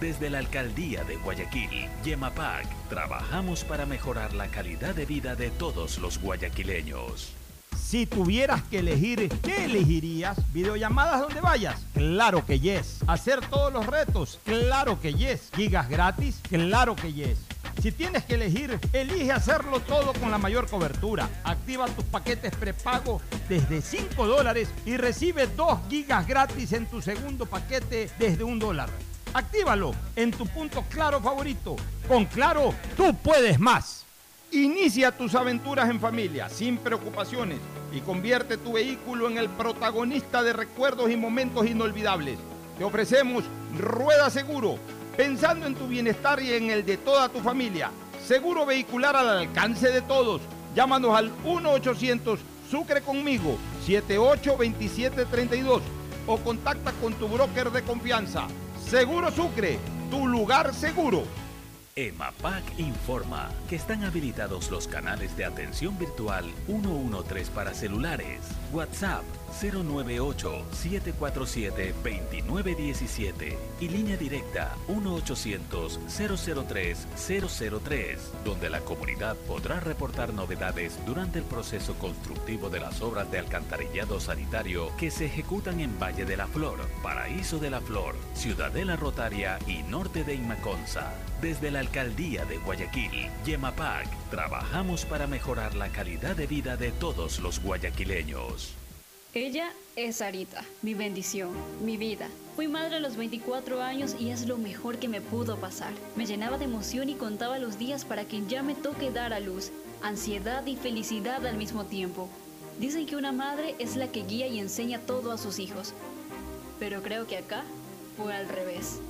Desde la Alcaldía de Guayaquil, Yemapac, trabajamos para mejorar la calidad de vida de todos los guayaquileños. Si tuvieras que elegir, ¿qué elegirías? ¿Videollamadas donde vayas? Claro que yes. ¿Hacer todos los retos? Claro que yes. ¿Gigas gratis? Claro que yes. Si tienes que elegir, elige hacerlo todo con la mayor cobertura. Activa tus paquetes prepago desde 5 dólares y recibe 2 gigas gratis en tu segundo paquete desde un dólar. Actívalo en tu punto claro favorito. Con Claro, tú puedes más. Inicia tus aventuras en familia, sin preocupaciones, y convierte tu vehículo en el protagonista de recuerdos y momentos inolvidables. Te ofrecemos Rueda Seguro, pensando en tu bienestar y en el de toda tu familia. Seguro vehicular al alcance de todos. Llámanos al 1-800 Sucre conmigo, 782732 o contacta con tu broker de confianza. Seguro Sucre, tu lugar seguro. EMAPAC informa que están habilitados los canales de atención virtual 113 para celulares, WhatsApp 098-747-2917 y línea directa 1-800-003-003, donde la comunidad podrá reportar novedades durante el proceso constructivo de las obras de alcantarillado sanitario que se ejecutan en Valle de la Flor, Paraíso de la Flor, Ciudadela Rotaria y Norte de Imaconza. Desde la Alcaldía de Guayaquil, Yemapac, trabajamos para mejorar la calidad de vida de todos los guayaquileños. Ella es Sarita, mi bendición, mi vida. Fui madre a los 24 años y es lo mejor que me pudo pasar. Me llenaba de emoción y contaba los días para que ya me toque dar a luz, ansiedad y felicidad al mismo tiempo. Dicen que una madre es la que guía y enseña todo a sus hijos, pero creo que acá fue al revés.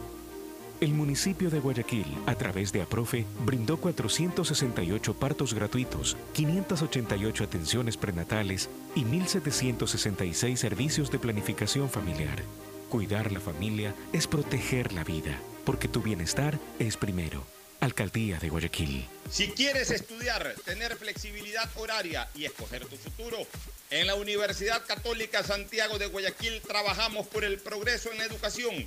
El municipio de Guayaquil, a través de APROFE, brindó 468 partos gratuitos, 588 atenciones prenatales y 1.766 servicios de planificación familiar. Cuidar la familia es proteger la vida, porque tu bienestar es primero. Alcaldía de Guayaquil. Si quieres estudiar, tener flexibilidad horaria y escoger tu futuro, en la Universidad Católica Santiago de Guayaquil trabajamos por el progreso en la educación,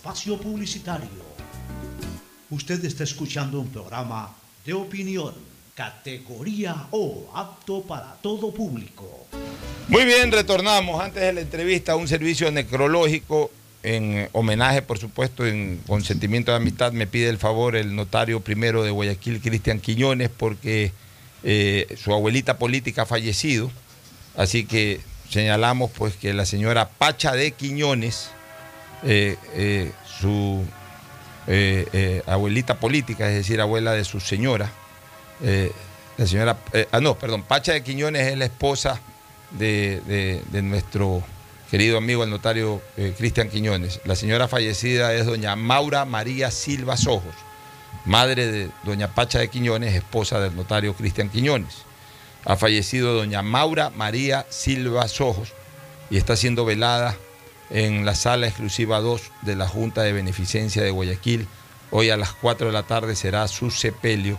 espacio publicitario. Usted está escuchando un programa de opinión, categoría O, apto para todo público. Muy bien, retornamos antes de la entrevista a un servicio necrológico en homenaje, por supuesto, en consentimiento de amistad, me pide el favor el notario primero de Guayaquil, Cristian Quiñones, porque eh, su abuelita política ha fallecido. Así que señalamos pues que la señora Pacha de Quiñones, eh, eh, su abuelita política, es decir, abuela de su señora, la señora, ah no, perdón, Pacha de Quiñones es la esposa de, de nuestro querido amigo el notario eh, Cristian Quiñones. La señora fallecida es doña Maura María Silva Sojos, madre de doña Pacha de Quiñones, esposa del notario Cristian Quiñones. Ha fallecido doña Maura María Silva Sojos y está siendo velada en la sala exclusiva 2 de la Junta de Beneficencia de Guayaquil. Hoy a las 4 de la tarde será su sepelio.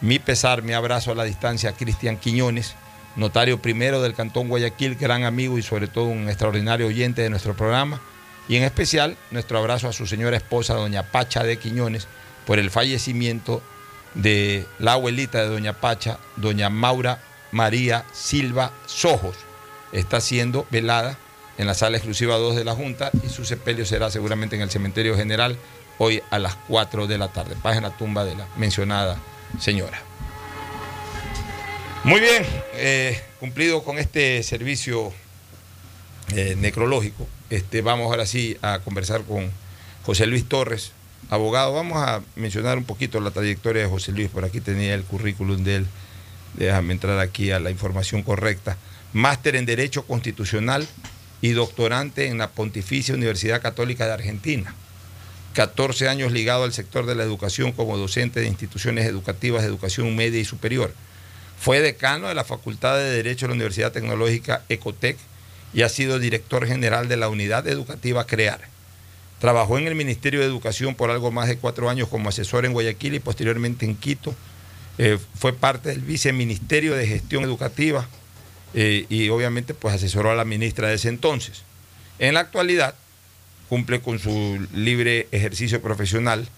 Mi pesar, mi abrazo a la distancia a Cristian Quiñones notario primero del Cantón Guayaquil, gran amigo y sobre todo un extraordinario oyente de nuestro programa. Y en especial nuestro abrazo a su señora esposa, doña Pacha de Quiñones, por el fallecimiento de la abuelita de doña Pacha, doña Maura María Silva Sojos. Está siendo velada en la sala exclusiva 2 de la Junta y su sepelio será seguramente en el cementerio general hoy a las 4 de la tarde. Paz en la tumba de la mencionada señora. Muy bien, eh, cumplido con este servicio eh, necrológico, este, vamos ahora sí a conversar con José Luis Torres, abogado. Vamos a mencionar un poquito la trayectoria de José Luis, por aquí tenía el currículum de él. Déjame entrar aquí a la información correcta. Máster en Derecho Constitucional y doctorante en la Pontificia Universidad Católica de Argentina. 14 años ligado al sector de la educación como docente de instituciones educativas de educación media y superior fue decano de la Facultad de Derecho de la Universidad Tecnológica Ecotec y ha sido director general de la Unidad Educativa CREAR. Trabajó en el Ministerio de Educación por algo más de cuatro años como asesor en Guayaquil y posteriormente en Quito. Eh, fue parte del Viceministerio de Gestión Educativa eh, y obviamente pues asesoró a la ministra de ese entonces. En la actualidad cumple con su libre ejercicio profesional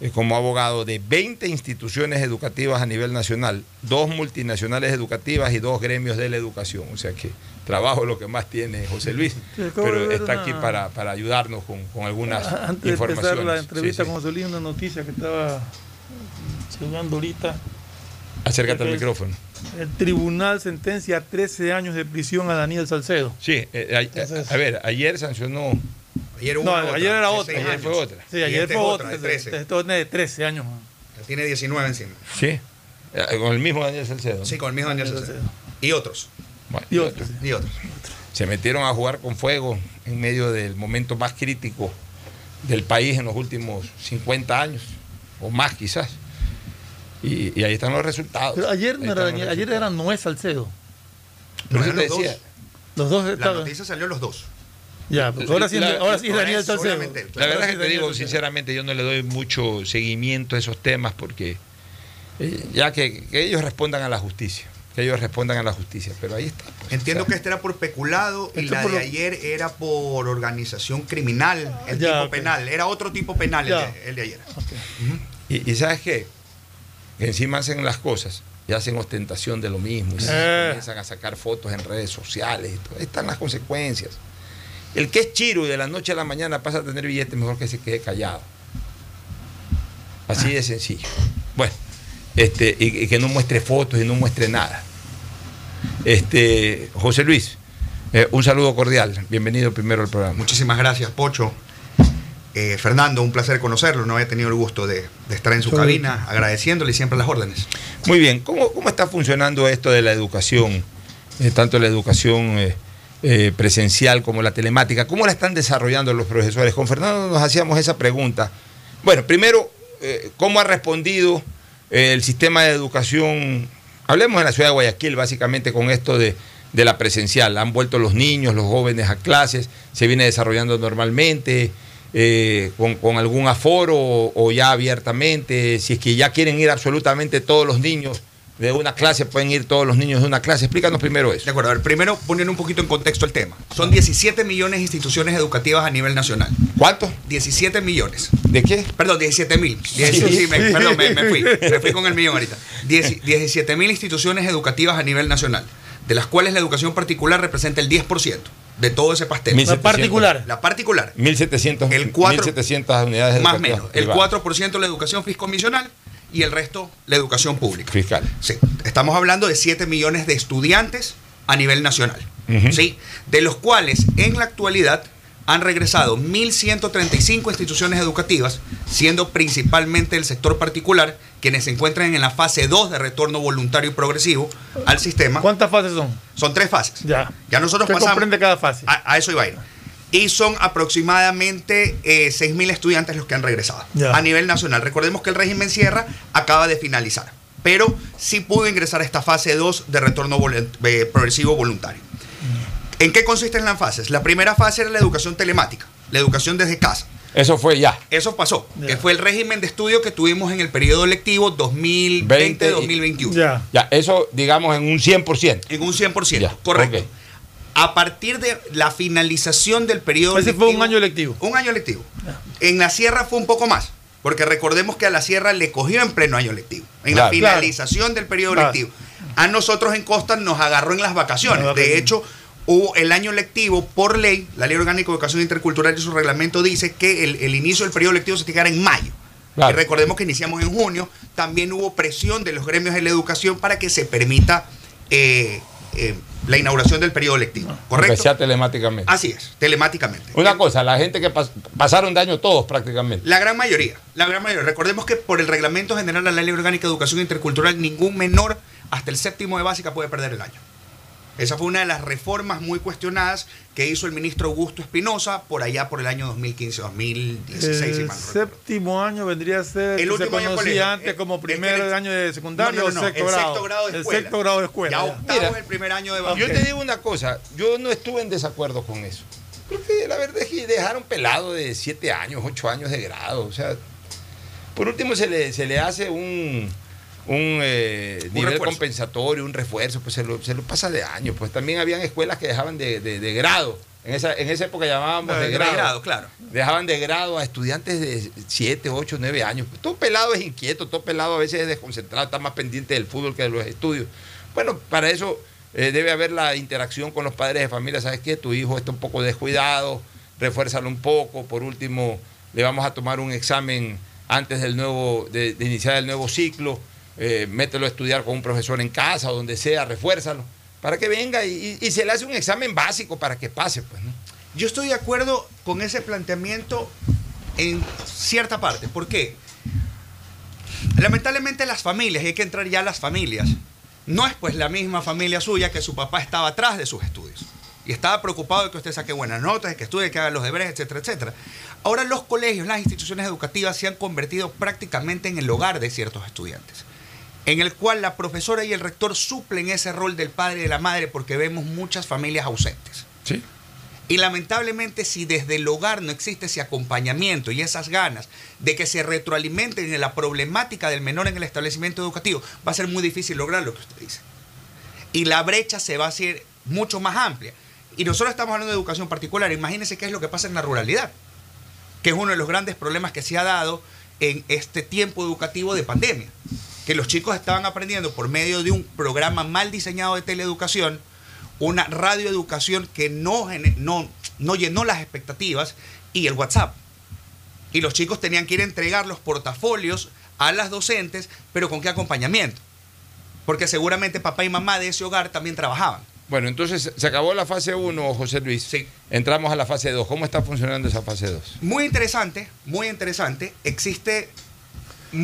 eh, como abogado de 20 instituciones educativas a nivel nacional, dos multinacionales educativas y dos gremios de la educación. O sea que trabajo lo que más tiene José Luis, pero está aquí para, ayudarnos con, algunas Antes informaciones. de empezar la entrevista con José Luis, una noticia que estaba llegando ahorita. Acércate al micrófono. El tribunal sentencia 13 años de prisión a Daniel Salcedo. Sí, eh, a ver, ayer sancionó Ayer, no, ayer era otra. Ayer fue otra. Sí, ayer fue otra. De 13. Esto es de 13 años. tiene 19 encima. Sí. Eh, con el mismo Daniel Salcedo. Sí, con el mismo Daniel Salcedo. Y otros. y, otros. y otros. Se metieron a jugar con fuego en medio del momento más crítico del país en los últimos 50 años, o más quizás. Y, ahí están los resultados. Pero ayer, no era Daniel, ayer era Noé Salcedo. Pero los, decía, los dos. La noticia salió los dos. Ya, ahora sí, ahora sí Daniel Salcedo. La verdad es que te digo, sinceramente, yo no le doy mucho seguimiento a esos temas porque eh, ya que, ellos respondan a la justicia. Que ellos respondan a la justicia, pero ahí está. Pues, Entiendo que este era por peculado y la de ayer era por organización criminal, el tipo penal. Era otro tipo penal el de, ayer. y, sabes qué? Que encima hacen las cosas y hacen ostentación de lo mismo y eh. comienzan a sacar fotos en redes sociales. Ahí están las consecuencias. El que es chiro y de la noche a la mañana pasa a tener billetes, mejor que se quede callado. Así de sencillo. Bueno, este, y, que no muestre fotos y no muestre nada. Este, José Luis, eh, un saludo cordial. Bienvenido primero al programa. Muchísimas gracias, Pocho. Eh, Fernando, un placer conocerlo. No había tenido el gusto de, estar en su cabina, agradeciéndole siempre las órdenes. Muy bien, ¿cómo, cómo está funcionando esto de la educación? Eh, tanto la educación eh, presencial como la telemática, ¿cómo la están desarrollando los profesores? Con Fernando nos hacíamos esa pregunta. Bueno, primero, eh, ¿cómo ha respondido eh, el sistema de educación? Hablemos en la ciudad de Guayaquil, básicamente, con esto de, la presencial. Han vuelto los niños, los jóvenes a clases, se viene desarrollando normalmente. Con, algún aforo o, ya abiertamente, si es que ya quieren ir absolutamente todos los niños de una clase, pueden ir todos los niños de una clase. Explícanos primero eso. De acuerdo, a ver, primero poniendo un poquito en contexto el tema. Son 17 millones de instituciones educativas a nivel nacional. ¿Cuánto? 17 millones. ¿De qué? Perdón, 17 mil. perdón, me, me fui. Me fui con el millón ahorita. 17 mil instituciones educativas a nivel nacional, de las cuales la educación particular representa el 10% de todo ese pastel. 1700. La particular. La particular. 1700, El cuatro- 1700 unidades Más o menos. El privadas. 4% la educación fiscomisional y el resto la educación pública. Fiscal. Sí. Estamos hablando de 7 millones de estudiantes a nivel nacional. ¿sí? De los cuales en la actualidad han regresado 1.135 instituciones educativas, siendo principalmente el sector particular quienes se encuentran en la fase 2 de retorno voluntario y progresivo al sistema. ¿Cuántas fases son? Son tres fases. Ya. Ya nosotros ¿Qué pasamos. comprende cada fase? A, a eso iba a ir. Y son aproximadamente eh, 6.000 estudiantes los que han regresado Ya. a nivel nacional. Recordemos que el régimen Sierra acaba de finalizar, pero sí pudo ingresar a esta fase 2 de retorno eh, progresivo voluntario. ¿En qué consisten las fases? La primera fase era la educación telemática, la educación desde casa. Eso fue ya. Eso pasó, Ya. que fue el régimen de estudio que tuvimos en el periodo lectivo 2020-2021. Ya. Ya, eso digamos en un 100%. En un 100%, Ya, correcto. A partir de la finalización del periodo Ese fue un año lectivo. Un año lectivo. En la sierra fue un poco más, porque recordemos que a la sierra le cogió en pleno año lectivo, en Claro. la finalización del periodo Claro. lectivo. A nosotros en Costa nos agarró en las vacaciones. De hecho, hubo el año lectivo por ley, la Ley Orgánica de Educación Intercultural y su reglamento dice que el, el inicio del periodo lectivo se tiene que dar en mayo. Claro. Y recordemos que iniciamos en junio, también hubo presión de los gremios de la educación para que se permita eh, eh, la inauguración del periodo lectivo. Que ¿Correcto? sea telemáticamente. Así es, telemáticamente. Una cosa, la gente que pas- pasaron de año todos prácticamente. La gran mayoría, la gran mayoría. Recordemos que por el Reglamento General de la Ley Orgánica de Educación Intercultural, ningún menor hasta el séptimo de básica puede perder el año. Esa fue una de las reformas muy cuestionadas que hizo el ministro Augusto Espinosa por allá por el año 2015, 2016. si El mal no recuerdo. séptimo año vendría a ser El que se último año de conocía colegio. antes como primer el- año de secundaria No, no, no, o sexto el grado. sexto grado de el escuela. sexto grado de escuela. Ya octavo Mira, es el primer año de Yo te digo una cosa, yo no estuve en desacuerdo con eso. Creo que la verdad es que dejaron pelado de 7 años, 8 años de grado. O sea, por último se le, se le hace un, un, eh, Un nivel refuerzo. compensatorio, un refuerzo, pues se lo, se lo pasa de año. Pues también habían escuelas que dejaban de, de- de grado. En esa, en esa época llamábamos Ah, de de grado. grado, claro. Dejaban de grado a estudiantes de 7, 8, 9 años. Todo pelado es inquieto, todo pelado a veces es desconcentrado, está más pendiente del fútbol que de los estudios. Bueno, para eso eh, debe haber la interacción con los padres de familia. ¿Sabes qué? Tu hijo está un poco descuidado, refuérzalo un poco. Por último, le vamos a tomar un examen antes del nuevo, de, de iniciar el nuevo ciclo. Eh, mételo a estudiar con un profesor en casa o donde sea, refuérzalo. Para que venga y, se le hace un examen básico para que pase, pues. Yo estoy de acuerdo con ese planteamiento en cierta parte. ¿Por qué? Lamentablemente las familias, hay que entrar ya a las familias, no es pues la misma familia suya que su papá estaba atrás de sus estudios. Y estaba preocupado de que usted saque buenas notas, de que estudie, que haga los deberes, etcétera, etcétera. Ahora los colegios, las instituciones educativas se han convertido prácticamente en el hogar de ciertos estudiantes en el cual la profesora y el rector suplen ese rol del padre y de la madre porque vemos muchas familias ausentes. Sí. Y lamentablemente si desde el hogar no existe ese acompañamiento y esas ganas de que se retroalimenten en la problemática del menor en el establecimiento educativo, va a ser muy difícil lograr lo que usted dice. Y la brecha se va a hacer mucho más amplia. Y nosotros estamos hablando de educación particular. Imagínense qué es lo que pasa en la ruralidad, que es uno de los grandes problemas que se ha dado en este tiempo educativo de pandemia. Que los chicos estaban aprendiendo por medio de un programa mal diseñado de teleeducación, una radioeducación que no, no, no llenó las expectativas y el WhatsApp. Y los chicos tenían que ir a entregar los portafolios a las docentes, pero ¿con qué acompañamiento? Porque seguramente papá y mamá de ese hogar también trabajaban. Bueno, entonces se acabó la fase 1, José Luis. Sí. Entramos a la fase 2. ¿Cómo está funcionando esa fase 2? Muy interesante, muy interesante. Existe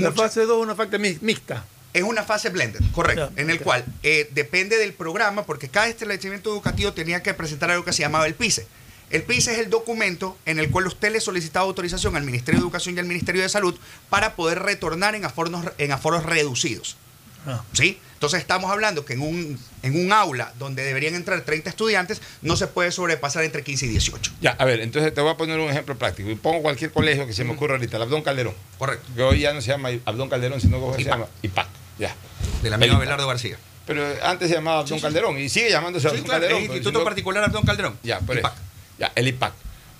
La mucha- fase 2 es una fase mi- mixta. Es una fase blended, correcto, en el cual eh, depende del programa, porque cada establecimiento educativo tenía que presentar algo que se llamaba el PICE. El PICE es el documento en el cual usted le solicitaba autorización al Ministerio de Educación y al Ministerio de Salud para poder retornar en aforos, en aforos reducidos. Ah. ¿Sí? Entonces estamos hablando que en un, en un aula donde deberían entrar 30 estudiantes, no se puede sobrepasar entre 15 y 18. Ya, a ver, entonces te voy a poner un ejemplo práctico. Y pongo cualquier colegio que se me ocurra ahorita, el Abdón Calderón. Correcto. Que hoy ya no se llama Abdón Calderón, sino que hoy se llama IPAC. Ya. del amigo El Abelardo García. Pero antes se llamaba Abdón Calderón y sigue llamándose Sí, Abdón claro, Calderón. el Instituto Particular Abdón Calderón. Ya, por IPAC. eso. Ya, el IPAC.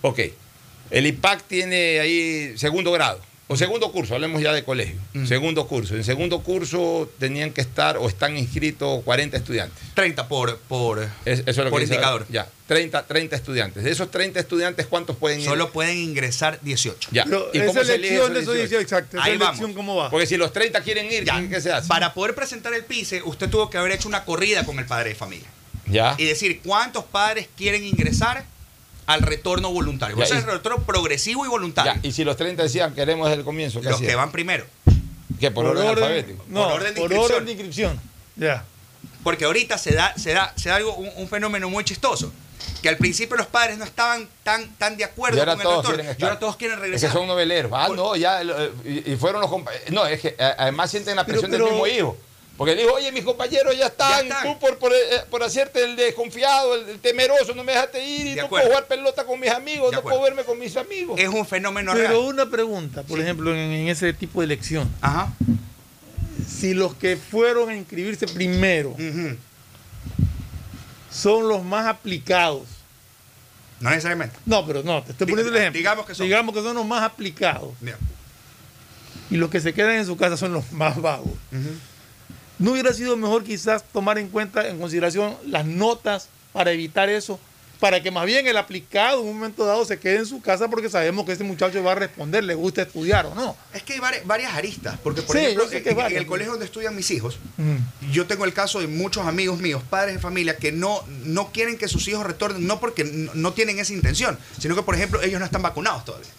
Ok. El IPAC tiene ahí segundo grado. O segundo curso, hablemos ya de colegio. Segundo curso. En segundo curso tenían que estar o están inscritos 40 estudiantes. 30 por, por, Es- eso es lo por que dice- indicador. Ya, 30, 30 estudiantes. De esos 30 estudiantes, ¿cuántos pueden ir? Solo pueden ingresar 18. Ya. Pero ¿Y esa cómo se elige elección de esos esos 18, exacto. Esa Ahí elección, vamos. ¿cómo va? Porque si los 30 quieren ir, Ya. ¿qué se hace? Para poder presentar el PICE, usted tuvo que haber hecho una corrida con el padre de familia. Ya. Y decir cuántos padres quieren ingresar al retorno voluntario. Ya, o sea, y- el retorno progresivo y voluntario. Ya, Y si los 30 decían queremos desde el comienzo, ¿qué Los hacían? que van primero. ¿Qué? Por, orden, alfabético. No, Por orden de por inscripción. orden de inscripción. Ya. Porque ahorita se da, se da, se da algo, un, un fenómeno muy chistoso. Que al principio los padres no estaban tan, tan de acuerdo con el todos retorno. quieren Y ahora todos quieren Es regresar. que son noveleros. Ah, no, ya. eh, Y, y fueron los compañeros. No, es que además sienten la Pero- presión pero- del mismo hijo. Porque dijo, oye, mis compañeros ya están. Ya están. Tú por, por, eh, por hacerte el desconfiado, el, el temeroso, no me dejaste ir. Y De no acuerdo. puedo jugar pelota con mis amigos, De no acuerdo. puedo verme con mis amigos. Es un fenómeno Pero real. una pregunta, por ejemplo, en, en ese tipo de elección. Ajá. Si los que fueron a inscribirse primero son los más aplicados. No necesariamente. No, pero no, te estoy poniendo el ejemplo. digamos que son. Digamos que son los más aplicados. Y los que se quedan en su casa son los más vagos. Ujú. ¿No hubiera sido mejor quizás tomar en cuenta, en consideración, las notas para evitar eso? Para que más bien el aplicado en un momento dado se quede en su casa porque sabemos que ese muchacho va a responder, le gusta estudiar o no. Es que hay vari- varias aristas. Porque, por Sí, ejemplo, en, el colegio donde estudian mis hijos, Mm. yo tengo el caso de muchos amigos míos, padres de familia, que no, no quieren que sus hijos retornen, no porque no, no tienen esa intención, sino que, por ejemplo, ellos no están vacunados todavía.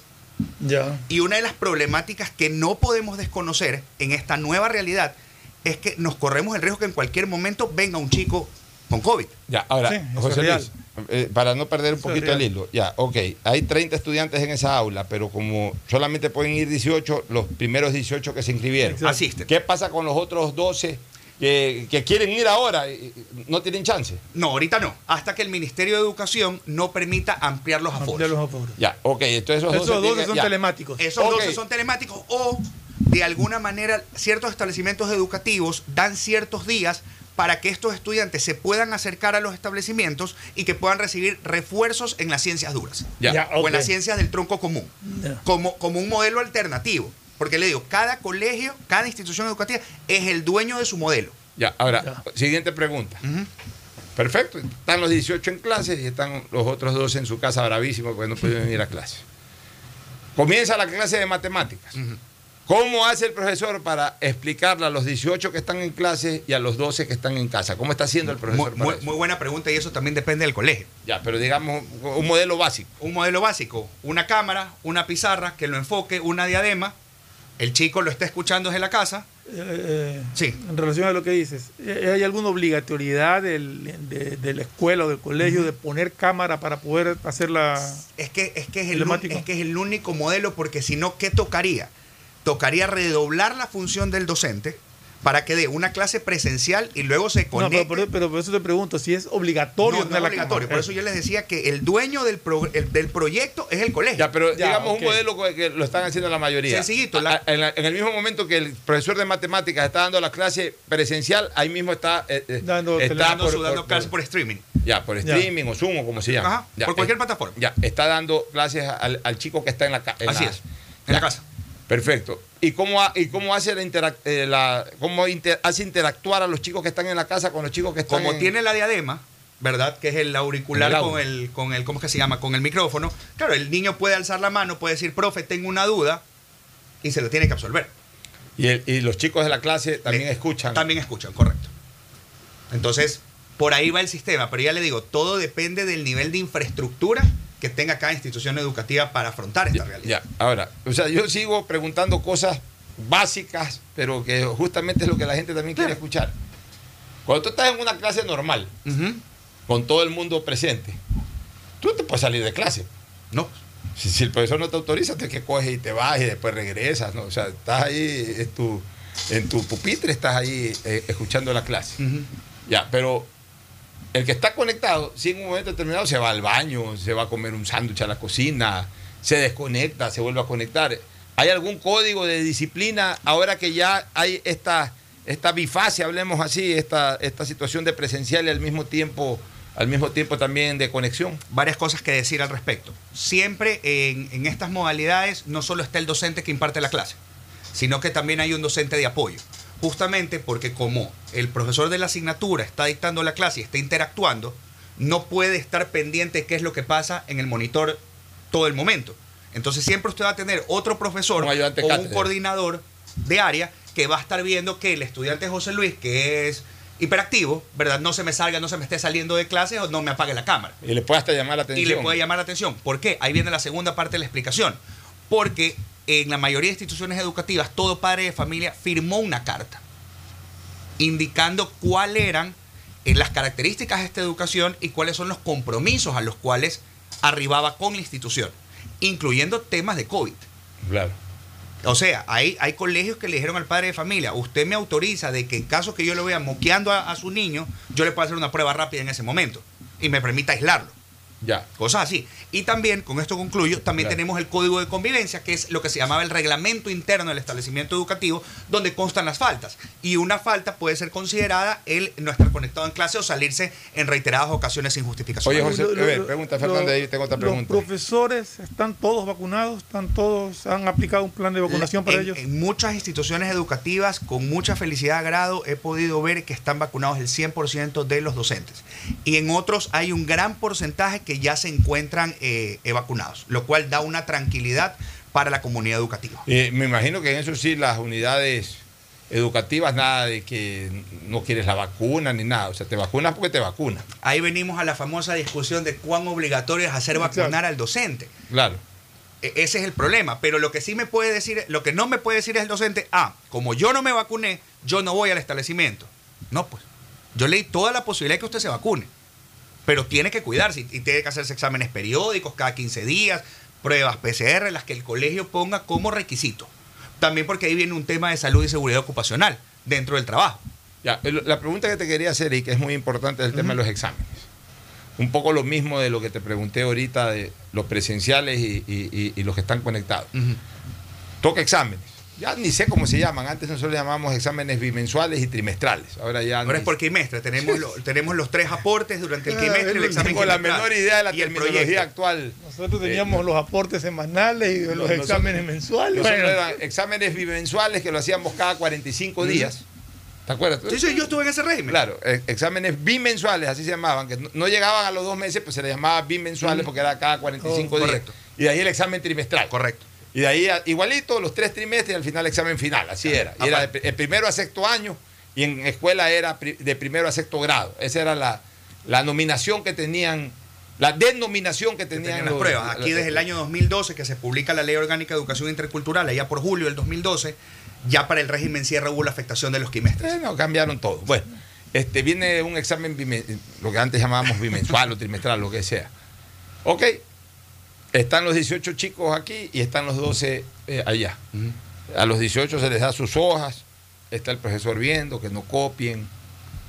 Ya. Y una de las problemáticas que no podemos desconocer en esta nueva realidad es que nos corremos el riesgo que en cualquier momento venga un chico con COVID. Ya, ahora, Sí, José. Luis, eh, para no perder un Eso poquito el hilo, ya, ok, hay 30 estudiantes en esa aula, pero como solamente pueden ir 18, los primeros 18 que se inscribieron. Exacto. Asisten. ¿Qué pasa con los otros 12 que, que quieren ir ahora no tienen chance? No, ahorita no. Hasta que el Ministerio de Educación no permita ampliar los Ampliar aforos. los aforos. Ya, ok, entonces esos, Esos 12 12 tienen- son ya. telemáticos. Esos Ok. 12 son telemáticos o de alguna manera ciertos establecimientos educativos dan ciertos días para que estos estudiantes se puedan acercar a los establecimientos y que puedan recibir refuerzos en las ciencias duras o en las ciencias del tronco común, como, como un modelo alternativo. Porque le digo, cada colegio, cada institución educativa es el dueño de su modelo. Ya, ahora, Ya. siguiente pregunta. Perfecto, están los 18 en clase y están los otros 12 en su casa bravísimos porque no pueden ir a clase. Comienza la clase de matemáticas. ¿Cómo hace el profesor para explicarle a los 18 que están en clase y a los 12 que están en casa? ¿Cómo está haciendo el Muy, profesor? para muy- eso? muy buena pregunta y eso también depende del colegio. Ya, pero digamos un modelo básico. un modelo básico, una cámara, una pizarra que lo enfoque, una diadema, el chico lo está escuchando desde la casa. Eh, eh, Sí. En relación a lo que dices, eh, ¿hay alguna obligatoriedad del- de, de la escuela o del colegio de poner cámara para poder hacer la... Es que es, que es, el, es que es el único modelo porque si no, ¿qué tocaría? Tocaría redoblar la función del docente para que dé una clase presencial y luego se No, conecte. pero, pero- pero por eso te pregunto, si es obligatorio No, no es obligatorio. Por eso yo les decía que el dueño del, pro- el- del proyecto es el colegio. Ya, pero Ya, digamos un modelo que- lo están haciendo la mayoría. Sencillito, A- la- a- en, la- en el mismo momento que el profesor de matemáticas está dando la clase presencial, ahí mismo está, eh, eh, Dando está dando, su- dando clases por streaming. Ya, por Ya. streaming o Zoom o como se llama. Ajá, Ya, por cualquier eh, plataforma. Ya, está dando clases al, al chico que está en la casa. Así es, en la casa. Perfecto. ¿Y cómo, ha- y cómo hace la, interac- eh, la- cómo inter- hace interactuar a los chicos que están en la casa con los chicos que están Como en- tiene la diadema, ¿verdad? Que es el auricular el con el, con el, ¿cómo es que se llama? Con el micrófono. Claro, el niño puede alzar la mano, puede decir, profe, tengo una duda, y se lo tiene que absolver. y, el- y los chicos de la clase también escuchan. También escuchan, correcto. Entonces, por ahí va el sistema, pero ya le digo, todo depende del nivel de infraestructura que tenga cada institución educativa para afrontar esta realidad. Ya, ahora, o sea, yo sigo preguntando cosas básicas, pero que justamente es lo que la gente también quiere escuchar. Cuando tú estás en una clase normal, con todo el mundo presente, tú no te puedes salir de clase. No. Si, si el profesor no te autoriza, te que coges y te vas y después regresas, ¿no? O sea, estás ahí en tu, en tu pupitre, estás ahí eh, escuchando la clase. Ya, pero el que está conectado, si en un momento determinado se va al baño, se va a comer un sándwich a la cocina, se desconecta, se vuelve a conectar. ¿Hay algún código de disciplina ahora que ya hay esta, esta bifacia, hablemos así, esta, esta situación de presencial y al mismo tiempo al mismo tiempo también de conexión. Varias cosas que decir al respecto. Siempre en, en estas modalidades no solo está el docente que imparte la clase, sino que también hay un docente de apoyo. Justamente porque como el profesor de la asignatura está dictando la clase y está interactuando, no puede estar pendiente de qué es lo que pasa en el monitor todo el momento. Entonces siempre usted va a tener otro profesor o un coordinador de área que va a estar viendo que el estudiante José Luis, que es hiperactivo, ¿verdad? No se me salga, no se me esté saliendo de clase o no me apague la cámara. Y le puede hasta llamar la Y atención. le puede llamar la atención. ¿Por qué? Ahí viene la segunda parte de la explicación. Porque en la mayoría de instituciones educativas, todo padre de familia firmó una carta indicando cuáles eran eh, las características de esta educación y cuáles son los compromisos a los cuales arribaba con la institución, incluyendo temas de COVID. Claro. O sea, hay, hay colegios que le dijeron al padre de familia, usted me autoriza de que en caso que yo lo vea moqueando a, a su niño, yo le puedo hacer una prueba rápida en ese momento y me permita aislarlo. Ya. Cosas así. Y también, con esto concluyo, también Claro. tenemos el código de convivencia, que es lo que se llamaba el reglamento interno del establecimiento educativo, donde constan las faltas. Y una falta puede ser considerada el no estar conectado en clase o salirse en reiteradas ocasiones sin justificación. Oye, José, Lo- a lo- ver, lo- pregunta Fernando, ahí tengo otra Los pregunta. profesores están todos vacunados, están todos, han aplicado un plan de vacunación para en, ellos. en muchas instituciones educativas, con mucha felicidad y agrado, he podido ver que están vacunados el 100% de los docentes. Y en otros hay un gran porcentaje que ya se encuentran eh, vacunados, lo cual da una tranquilidad para la comunidad educativa. Eh, me imagino que en eso sí las unidades educativas, nada de que no quieres la vacuna ni nada. O sea, te vacunas porque te vacunas. Ahí venimos a la famosa discusión de cuán obligatorio es hacer vacunar al docente. Claro. E- Ese es el problema. Pero lo que sí me puede decir, lo que no me puede decir es el docente, ah, como yo no me vacuné, yo no voy al establecimiento. No, pues. Yo leí toda la posibilidad de que usted se vacune. Pero tiene que cuidarse y tiene que hacerse exámenes periódicos cada 15 días, pruebas PCR, las que el colegio ponga como requisito. También porque ahí viene un tema de salud y seguridad ocupacional dentro del trabajo. Ya, la pregunta que te quería hacer y que es muy importante es el tema de los exámenes. Un poco lo mismo de lo que te pregunté ahorita de los presenciales y, y- y- y los que están conectados. Toca exámenes. Ya ni sé cómo se llaman. Antes nosotros le llamábamos exámenes bimemensuales y trimestrales. Ahora ya Ahora ni- es por quimestre. Tenemos, lo- tenemos los tres aportes durante el quimestre, el examen tengo la menor idea de la terminología proyecto. actual. Nosotros teníamos los aportes semanales y los Nosotros- exámenes mensuales. Nosotros Bueno, eran exámenes bimensuales que lo hacíamos cada 45 días. ¿Te acuerdas? Sí, sí, yo estuve en ese régimen. Claro, eh, exámenes bimensuales, así se llamaban, que no, no llegaban a los dos meses, pues se les llamaba bimensuales porque era cada 45 Oh, días. correcto. Y de ahí el examen trimestral. Correcto. Y de ahí igualito los tres trimestres y al final el examen final, así era. Y era de, primero a sexto año y en escuela era de primero a sexto grado. Esa era la, la nominación que tenían, la denominación que tenían, Tenían las los- pruebas. Aquí desde el año 2012 que se publica la Ley Orgánica de Educación Intercultural, allá por julio del 2012, ya para el régimen cierre hubo la afectación de los quimestres. Eh, no, cambiaron todo. Bueno, este, viene un examen, lo que antes llamábamos bimensual o trimestral, lo que sea. Ok, están los 18 chicos aquí y están los 12 eh, allá. A los 18 se les da sus hojas, está el profesor viendo, que no copien,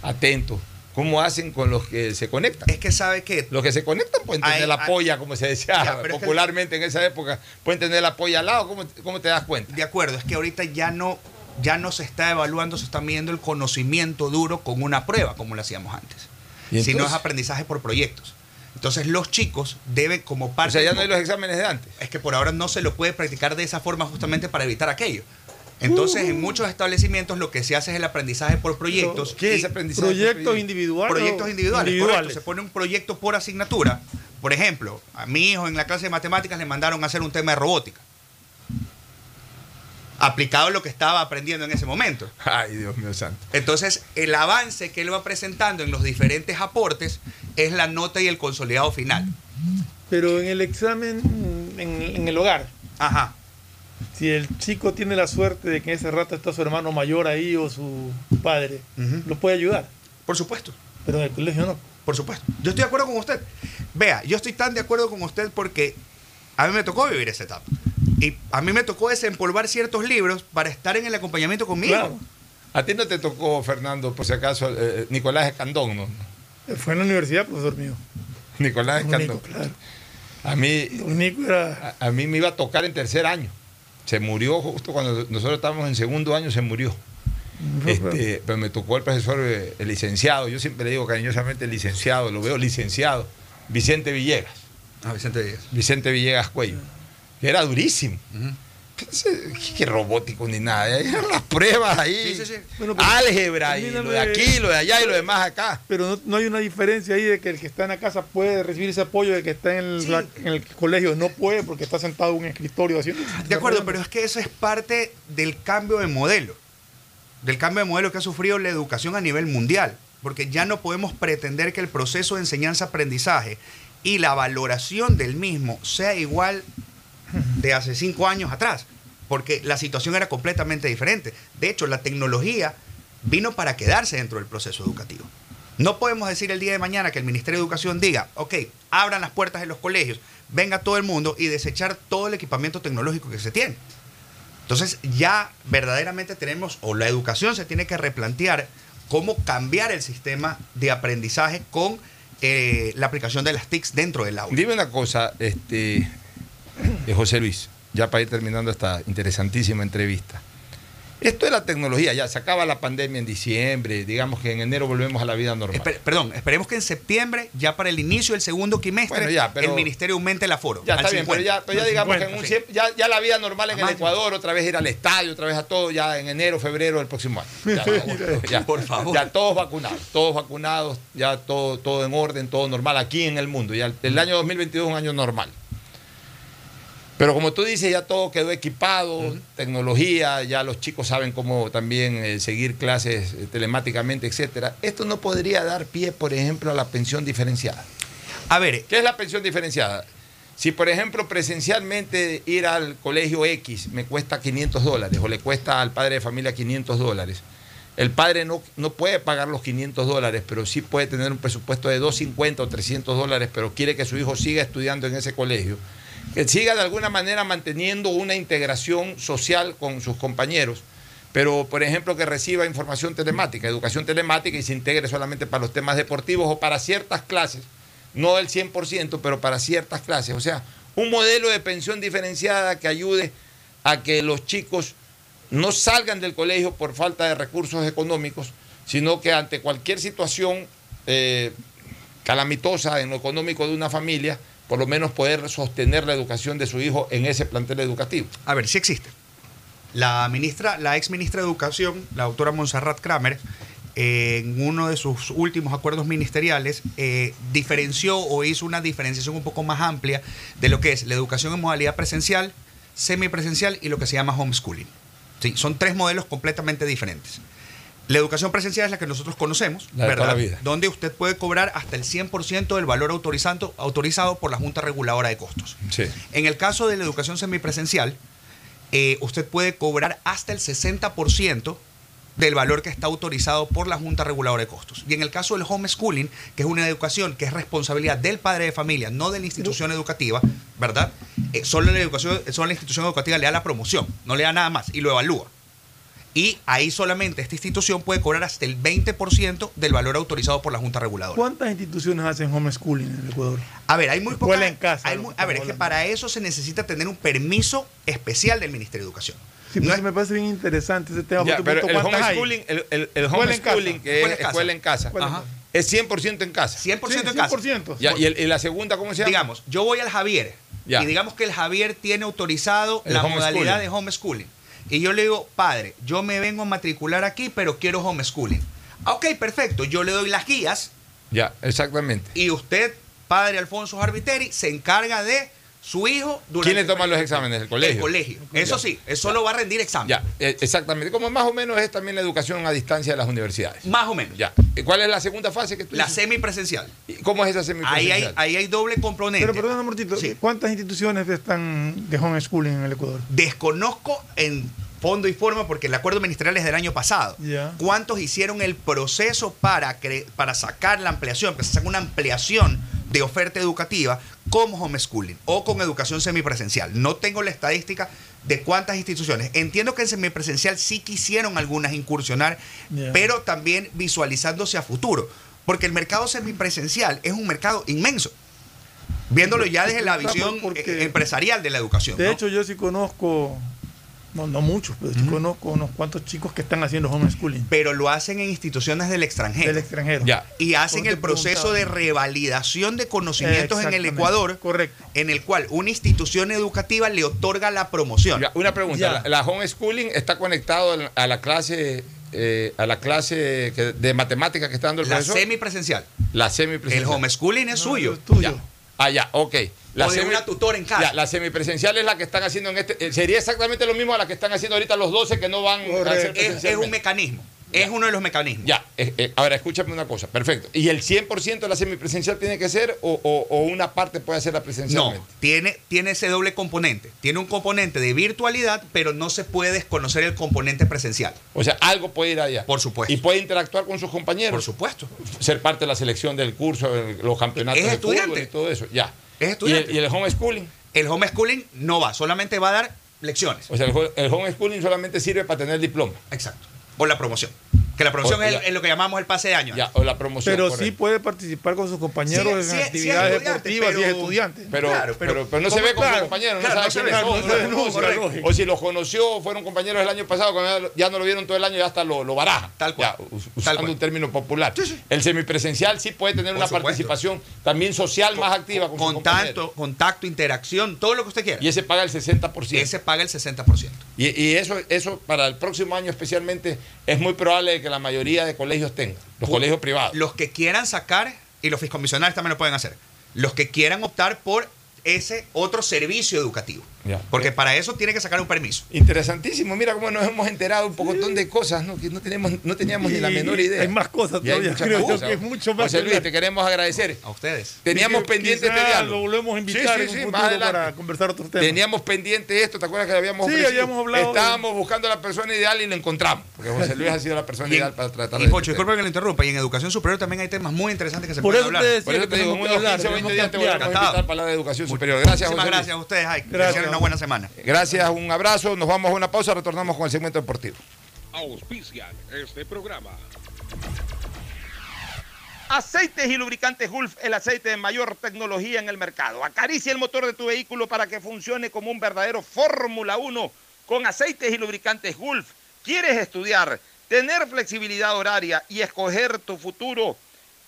atentos. ¿Cómo hacen con los que se conectan? Es que sabe que Los que se conectan pueden tener Hay- la hay- polla, como se decía Ya, pero es que- popularmente en esa época, pueden tener la polla al lado, ¿cómo, cómo te das cuenta? De acuerdo, es que ahorita ya no, ya no se está evaluando, se está midiendo el conocimiento duro con una prueba, como lo hacíamos antes. ¿Y Sino entonces? es aprendizaje por proyectos. Entonces los chicos deben como O parte... sea, ya no hay los exámenes de antes. Es que por ahora no se lo puede practicar de esa forma justamente para evitar aquello. Entonces, Uh. en muchos establecimientos lo que se hace es el aprendizaje por proyectos. ¿Qué es aprendizaje? proyectos individuales. Proyectos o individuales, individuales. correcto. Se pone un proyecto por asignatura. Por ejemplo, a mi hijo en la clase de matemáticas le mandaron a hacer un tema de robótica. Aplicado lo que estaba aprendiendo en ese momento. Ay, Dios mío santo. Entonces, el avance que él va presentando en los diferentes aportes es la nota y el consolidado final. Pero en el examen, en, en el hogar, Ajá. si el chico tiene la suerte de que en ese rato está su hermano mayor ahí o su padre, Ujú. lo puede ayudar. Por supuesto. Pero en el colegio no. Por supuesto. Yo estoy de acuerdo con usted. Vea, yo estoy tan de acuerdo con usted porque a mí me tocó vivir esa etapa. Y a mí me tocó desempolvar ciertos libros para estar en el acompañamiento conmigo. Claro. A ti no te tocó, Fernando, por si acaso, eh, Nicolás Escandón, ¿no? Fue en la universidad, profesor mío. Nicolás Escandón. Nico, claro. A mí, Don Nico era. a, a mí me iba a tocar en tercer año. Se murió justo cuando nosotros estábamos en segundo año, se murió. Este, pero me tocó el profesor, eh, el licenciado, yo siempre le digo cariñosamente el licenciado, lo veo licenciado, Vicente Villegas. Ah, Vicente Villegas. Vicente Villegas Cuello, era durísimo. Que robótico ni nada. Eran las pruebas ahí. Sí, sí, sí. Bueno, pero Álgebra y lo de aquí, lo de allá y lo demás acá. Pero no, no hay una diferencia ahí de que el que está en la casa puede recibir ese apoyo de que está en el, Sí. la- en el colegio no puede porque está sentado en un escritorio haciendo. De acuerdo, pero es que eso es parte del cambio de modelo, del cambio de modelo que ha sufrido la educación a nivel mundial, porque ya no podemos pretender que el proceso de enseñanza-aprendizaje y la valoración del mismo sea igual de hace cinco años atrás, porque la situación era completamente diferente. De hecho, la tecnología vino para quedarse dentro del proceso educativo. No podemos decir el día de mañana que el Ministerio de Educación diga, ok, abran las puertas de los colegios, venga todo el mundo y desechar todo el equipamiento tecnológico que se tiene. Entonces ya verdaderamente tenemos, o la educación se tiene que replantear cómo cambiar el sistema de aprendizaje con eh, la aplicación de las TICs dentro del aula. Dime una cosa, este, eh, José Luis, ya para ir terminando esta interesantísima entrevista. Esto de la tecnología, ya se acaba la pandemia en diciembre, digamos que en enero volvemos a la vida normal. Perdón, esperemos que en septiembre, ya para el inicio del segundo quimestre, Bueno, ya, pero- el ministerio aumente el aforo. Ya está bien, pero 50. ya, pero ya digamos que en un Sí. ya, ya la vida normal en el. Ecuador, otra vez ir al estadio, otra vez a todo, ya en enero, febrero del próximo año. Ya, ya, Por favor. Ya todos vacunados, todos vacunados, ya todo, todo en orden, todo normal aquí en el mundo. Ya el, el año 2022 es un año normal. Pero como tú dices, ya todo quedó equipado, tecnología, ya los chicos saben cómo también eh, seguir clases eh, telemáticamente, etcétera. Esto no podría dar pie, por ejemplo, a la pensión diferenciada. A ver, ¿Qué es la pensión diferenciada? Si, por ejemplo, presencialmente ir al colegio X me cuesta 500 dólares o le cuesta al padre de familia 500 dólares, el padre no, no puede pagar los 500 dólares, pero sí puede tener un presupuesto de 250 o 300 dólares, pero quiere que su hijo siga estudiando en ese colegio, que siga de alguna manera manteniendo una integración social con sus compañeros, pero por ejemplo que reciba información telemática, educación telemática y se integre solamente para los temas deportivos o para ciertas clases, no del 100%, pero para ciertas clases. O sea, un modelo de pensión diferenciada que ayude a que los chicos no salgan del colegio por falta de recursos económicos, sino que ante cualquier situación eh, calamitosa en lo económico de una familia, por lo menos poder sostener la educación de su hijo en ese plantel educativo. A ver, sí existe. La ministra, la ex ministra de Educación, la doctora Montserrat Kramer, en uno de sus últimos acuerdos ministeriales, eh, diferenció o hizo una diferenciación un poco más amplia de lo que es la educación en modalidad presencial, semipresencial y lo que se llama homeschooling. Sí, son tres modelos completamente diferentes. La educación presencial es la que nosotros conocemos, La ¿verdad? toda la vida. Donde usted puede cobrar hasta el 100% del valor autorizado, autorizado por la Junta Reguladora de Costos. Sí. En el caso de la educación semipresencial, eh, usted puede cobrar hasta el 60% del valor que está autorizado por la Junta Reguladora de Costos. Y en el caso del homeschooling, que es una educación que es responsabilidad del padre de familia, no de la institución educativa, ¿verdad? Eh, solo, la educación, solo la institución educativa le da la promoción, no le da nada más y lo evalúa. Y ahí solamente esta institución puede cobrar hasta el 20% del valor autorizado por la Junta Reguladora. ¿Cuántas instituciones hacen homeschooling en el Ecuador? A ver, hay muy Escuela poca- en casa, hay muy- a ver, es que para eso se necesita tener un permiso especial del Ministerio de Educación. Sí, pero me parece bien interesante ese tema. Ya, porque pero el homeschooling, el, el- el homeschooling, que es escuela en casa, Ajá. es 100% en casa. 100% Sí, en casa. 100%. Ya, y, el- y la segunda, ¿cómo se llama? Digamos, yo voy al Javier Ya. y digamos que el Javier tiene autorizado El la modalidad de homeschooling. Y yo le digo, padre, yo me vengo a matricular aquí, pero quiero homeschooling. Ok, perfecto. Yo le doy las guías Ya, exactamente. y usted, padre Alfonso Arbiteri, se encarga de su hijo durante ¿Quién le toma los exámenes? ¿El colegio? El colegio. Eso sí, eso lo va a rendir examen. Ya, eh, exactamente. Como más o menos es también la educación a distancia de las universidades. Más o menos. Ya. ¿Y ¿Cuál es la segunda fase que tú La dices? semipresencial. ¿Y ¿Cómo es esa Ahí semipresencial? hay, ahí hay doble componente. Pero perdón, Mortito, Sí. ¿cuántas instituciones están de homeschooling en el Ecuador? Desconozco en fondo y forma porque el acuerdo ministerial es del año pasado. ¿Cuántos hicieron el proceso para, cre- para sacar la ampliación, que se saca una ampliación de oferta educativa como homeschooling o con educación semipresencial? No tengo la estadística de cuántas instituciones. Entiendo que en semipresencial sí quisieron algunas incursionar, pero también visualizándose a futuro. Porque el mercado semipresencial es un mercado inmenso. Viéndolo ya desde la visión eh, empresarial de la educación. De ¿no? hecho, yo sí conozco No, no muchos, pero yo conozco unos cuantos chicos que están haciendo homeschooling. Pero lo hacen en instituciones del extranjero. Del extranjero. Ya. Y hacen el proceso de revalidación de conocimientos en el. Ecuador, Correcto. en el cual una institución educativa le otorga la promoción. Ya, una pregunta, Ya. la, la homeschooling está conectado a la clase eh, a la clase que- de matemáticas que está dando el La profesor. semipresencial. la semipresencial. El homeschooling es suyo. es tuyo. Ya. Ah, ya, ok. O de una tutora en casa. Ya, la semipresencial es la que están haciendo en este. eh, Sería exactamente lo mismo a la que están haciendo ahorita los 12 que no van a hacer. Es, es un mecanismo. Es uno de los mecanismos. Ya, eh, eh, ahora escúchame una cosa, perfecto. ¿Y el 100% de la semipresencial tiene que ser o, o- o una parte puede hacerla No, presencialmente? tiene, tiene ese doble componente. Tiene un componente de virtualidad, pero no se puede desconocer el componente presencial. O sea, algo puede ir allá. Por supuesto. Y puede interactuar con sus compañeros. Por supuesto. Ser parte de la selección del curso, el- los campeonatos Es de fútbol estudiante. y todo eso. Ya. Es ¿Y estudiante. el, y el homeschooling? El homeschooling no va, solamente va a dar lecciones. O sea, el, el homeschooling solamente sirve para tener diploma. Exacto. O la promoción. Que la promoción O- es, lo que llamamos el pase de año. Ya, o la promoción. Pero correcto. sí puede participar con sus compañeros Sí, en sí, sí, actividades es deportivas y es pero- estudiante. Pero, Claro, pero, pero- pero no se ve con Claro, sus compañeros, claro, no sabe quiénes son. no lógico. O si los conoció, fueron compañeros el año pasado, cuando ya no lo vieron todo el año, ya hasta lo, lo baraja. Tal cual. Ya, us- Tal usando cual. un término popular. Sí, sí. El semipresencial sí puede tener Por una supuesto. participación también social más activa con sus compañeros. Contacto, contacto, interacción, todo lo que usted quiera. Y ese paga el 60%. Ese paga el 60%. Y, y eso, eso para el próximo año especialmente es muy probable que la mayoría de colegios tengan, los colegios privados. Los que quieran sacar, y los fiscomisionarios también lo pueden hacer, los que quieran optar por ese otro servicio educativo. Ya. Porque para eso tiene que sacar un permiso. Interesantísimo, mira cómo nos hemos enterado un montón de cosas ¿no? que no, tenemos, no teníamos ni la Y menor idea. hay más cosas Y todavía, muchas creo yo cosas. que es mucho más José Luis, te queremos agradecer. A ustedes. Teníamos Y que pendiente este diálogo. Lo volvemos a invitar Sí, sí, en sí, un más futuro adelante. para conversar otros temas. Teníamos pendiente esto, ¿te acuerdas que habíamos Sí, habíamos hablado de- Estábamos buscando a la persona ideal y lo encontramos. Porque José Luis ha sido la persona Y, ideal para tratar y de Pocho, este disculpe que lo interrumpa, y en educación superior también hay temas muy interesantes que se pueden hablar. Por eso te digo, en tenemos que unos hablar, 15 o 20 tenemos días te volvemos a invitar para hablar de educación superior. Gracias, Luis. gracias a ustedes. Gracias. Una buena semana. Gracias, un abrazo. Nos vamos a una pausa, retornamos con el segmento deportivo. Auspician este programa. Aceites y lubricantes Gulf, el aceite de mayor tecnología en el mercado. Acaricia el motor de tu vehículo para que funcione como un verdadero Fórmula 1 con aceites y lubricantes Gulf. ¿Quieres estudiar, tener flexibilidad horaria y escoger tu futuro?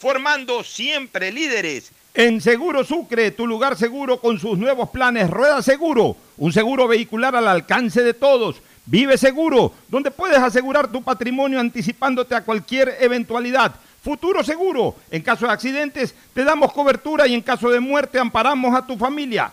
formando siempre líderes. En Seguro Sucre, tu lugar seguro con sus nuevos planes Rueda Seguro, un seguro vehicular al alcance de todos. Vive Seguro, donde puedes asegurar tu patrimonio anticipándote a cualquier eventualidad. Futuro Seguro, en caso de accidentes te damos cobertura y en caso de muerte amparamos a tu familia.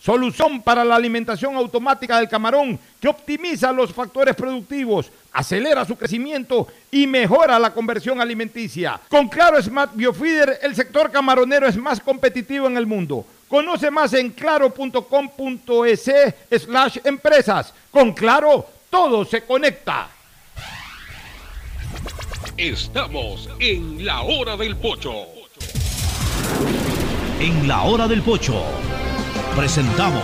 solución para la alimentación automática del camarón que optimiza los factores productivos, acelera su crecimiento y mejora la conversión alimenticia. Con Claro Smart Biofeeder, el sector camaronero es más competitivo en el mundo. Conoce más en claro.com.es slash empresas. Con Claro, todo se conecta. Estamos en la hora del pocho. En la hora del pocho presentamos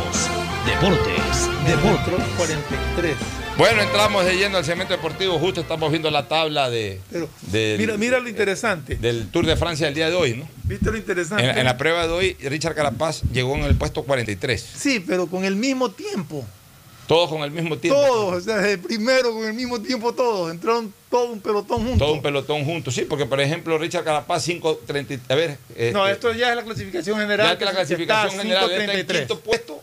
Deportes, Deportes. Otro 43. Bueno, entramos de lleno al segmento deportivo. Justo estamos viendo la tabla de, Pero del, mira, mira lo interesante. del Tour de Francia del día de hoy, ¿no? ¿Viste lo interesante? En, en la prueba de hoy, Richard Carapaz llegó en el puesto 43. Sí, pero con el mismo tiempo. Todos con el mismo tiempo. Todos, o sea, el primero con el mismo tiempo todos. Entraron todo un pelotón juntos. Todo un pelotón juntos, sí, porque por ejemplo Richard Carapaz 5.30, a ver, No, este, esto ya es la clasificación general. ya que la clasificación está general está en 5.33. quinto puesto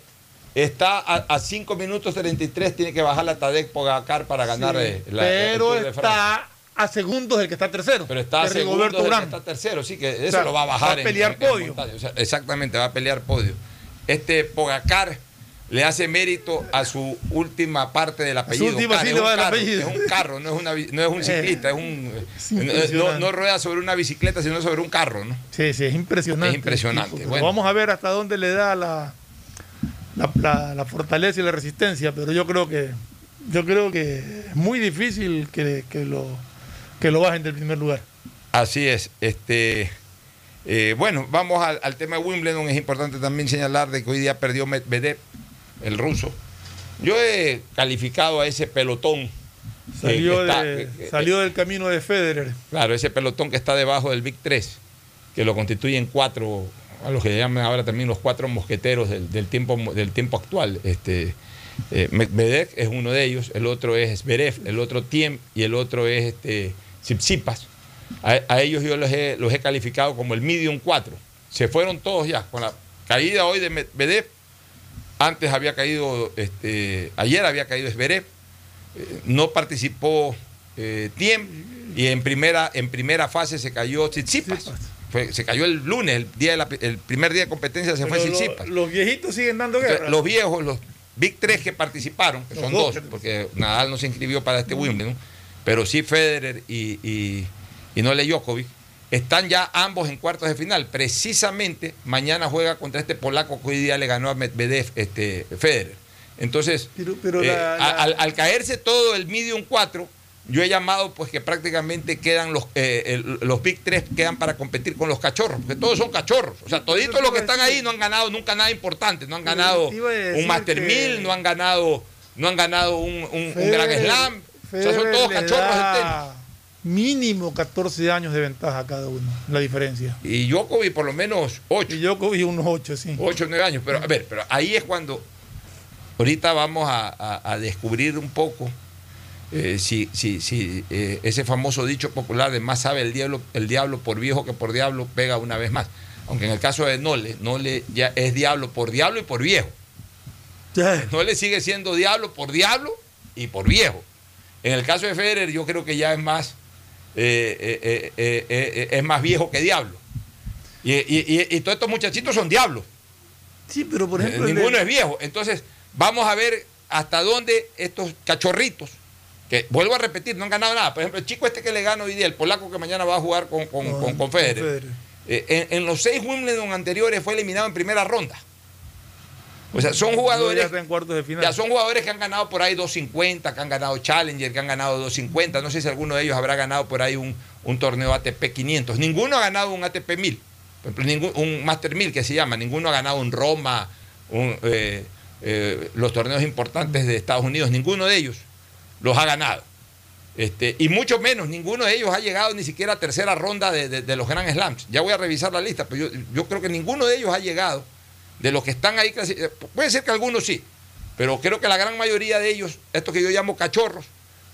está a 5 minutos 33, tiene que bajar la Tadek Pogacar para ganar Sí, eh, la, el pero de está a segundos del que está tercero. Pero está que es segundo Rigoberto del que está tercero, sí, que eso sea, lo va a bajar. va a pelear podio. montaña. O sea, exactamente, va a pelear podio. Este Pogacar le hace mérito a su última parte del apellido. última Car, es, un carro, apellido. es un carro, no es, una, no es un ciclista, es un. no, rueda sobre una bicicleta, sino sobre un carro, ¿no? Sí, sí, es impresionante. Es impresionante, tipo, bueno. Vamos a ver hasta dónde le da la, la, la- la fortaleza y la resistencia, pero yo creo que yo creo que es muy difícil que, que lo que lo bajen del primer lugar. Así es. Este, eh, bueno, vamos al, al tema de Wimbledon. Es importante también señalar de que hoy día perdió Medvedev, el ruso. Yo he calificado a ese pelotón. eh, Salió, que está- de- que- que- salió del camino de Federer. Claro, ese pelotón que está debajo del Big 3, que lo constituyen cuatro, a los que llaman ahora también los cuatro mosqueteros del, del tiempo, del tiempo actual. Este, eh, Medvedev es uno de ellos, el otro es Zverev, el otro Tiem y el otro es este, Tsitsipas. A, a ellos yo los he, los he calificado como el medium 4. Se fueron todos ya. Con la caída hoy de Medvedev, antes había caído, este, ayer había caído Zverev, eh, no participó eh, Tiem y en primera, en primera fase se cayó Tsitsipas. Fue- se cayó el lunes, el, día de la- el primer día de competencia se fue lo- Tsitsipas. los viejitos siguen dando guerra. los viejos, los Big 3 que participaron, que Los son dos. dos, porque Nadal no se inscribió para este Wimbledon, pero sí Federer y, y, y Nole Djokovic, están ya ambos en cuartos de final. Precisamente mañana juega contra este polaco que hoy día le ganó a Medvedev, este, Federer. Entonces, Pero- pero eh, la- a- la- al, al caerse todo el medium 4, yo he llamado pues que prácticamente quedan los, eh, el- los Big 3 quedan para competir con los cachorros, porque todos son cachorros. O sea, toditos los que están ahí no han ganado nunca nada importante, no han ganado un Master que- 1000, no han ganado, no han ganado un, un- Gran Slam. O sea, son todos cachorros da. Mínimo 14 años de ventaja cada uno, la diferencia. Y Djokovic por lo menos 8. Y Djokovic unos 8, sí. 8 o 9 años. Pero a ver, pero ahí es cuando ahorita vamos a, a- a descubrir un poco eh, si, si, si eh, ese famoso dicho popular de más sabe el diablo, el diablo por viejo que por diablo pega una vez más. Aunque en el caso de Nole, Nole ya es diablo por diablo y por viejo. Nole sigue siendo diablo por diablo y por viejo. En el caso de Federer, yo creo que ya es más, eh, eh, eh, eh, es más viejo que diablo. Y, y- y- y todos estos muchachitos son diablos. Sí, pero por ejemplo. Ninguno es viejo. Entonces, vamos a ver hasta dónde estos cachorritos, que vuelvo a repetir, no han ganado nada. Por ejemplo, el chico este que le gana hoy día, el polaco que mañana va a jugar con, con, Con- con- con con Federer, Federer. en, en los seis Wimbledon anteriores fue eliminado en primera ronda. O sea, son jugadores. Ya de final. Son jugadores que han ganado por ahí 250, que han ganado Challenger, que han ganado 250. No sé si alguno de ellos habrá ganado por ahí un, un torneo ATP 500. Ninguno ha ganado un ATP 1000. Por ejemplo, ningún, un Master 1000 que se llama. Ninguno ha ganado un Roma, un, eh, eh, los torneos importantes de Estados Unidos. Ninguno de ellos los ha ganado. Este, y mucho menos, ninguno de ellos ha llegado ni siquiera a tercera ronda de, de- de los Grand Slams. Ya voy a revisar la lista, pero yo, yo creo que ninguno de ellos ha llegado. De los que están ahí, eh, puede ser que algunos sí, pero creo que la gran mayoría de ellos, estos que yo llamo cachorros,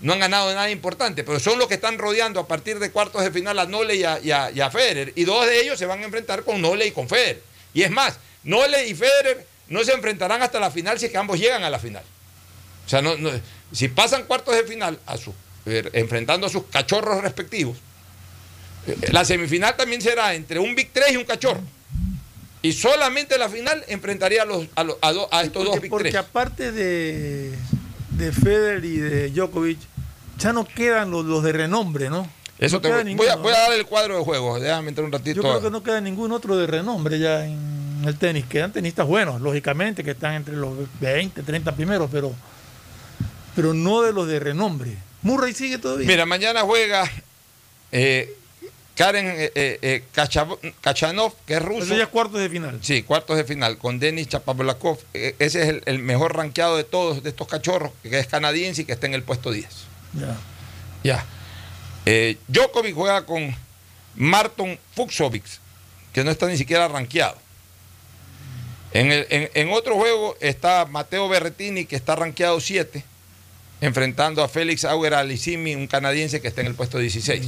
no han ganado nada importante, pero son los que están rodeando a partir de cuartos de final a Nole y a, a- y Federer. Y dos de ellos se van a enfrentar con Nole y con Federer. Y es más, Nole y Federer no se enfrentarán hasta la final si es que ambos llegan a la final. O sea, no, no- si pasan cuartos de final a su, eh, enfrentando a sus cachorros respectivos, eh, la semifinal también será entre un Big 3 y un cachorro. Y solamente la final enfrentaría a, los, a, los- a do- a estos dos porque, Big porque 3. aparte de, de Federer y de Djokovic, ya no quedan los, los de renombre, ¿no? Eso No te voy, voy a, ninguno, voy a dar el cuadro de juego. Déjame entrar un ratito. Yo creo que no queda ningún otro de renombre ya en el tenis. Quedan tenistas buenos, lógicamente, que están entre los 20, 30 primeros, pero, pero no de los de renombre. Murray sigue todavía. Mira, mañana juega eh, Karen eh, eh, eh, Kachanov, que es ruso. Eso ya es cuartos de final. Sí, cuartos de final, con Denis Chapovalakov. Eh, ese es el, el mejor rankeado de todos de estos cachorros, que es canadiense y que está en el puesto 10. Ya. Ya. Eh, Djokovic juega con Marton Fuxovic, que no está ni siquiera rankeado. En, el- en- en otro juego está Mateo Berretini, que está rankeado 7, enfrentando a Félix Auger Alicimi, un canadiense que está en el puesto 16.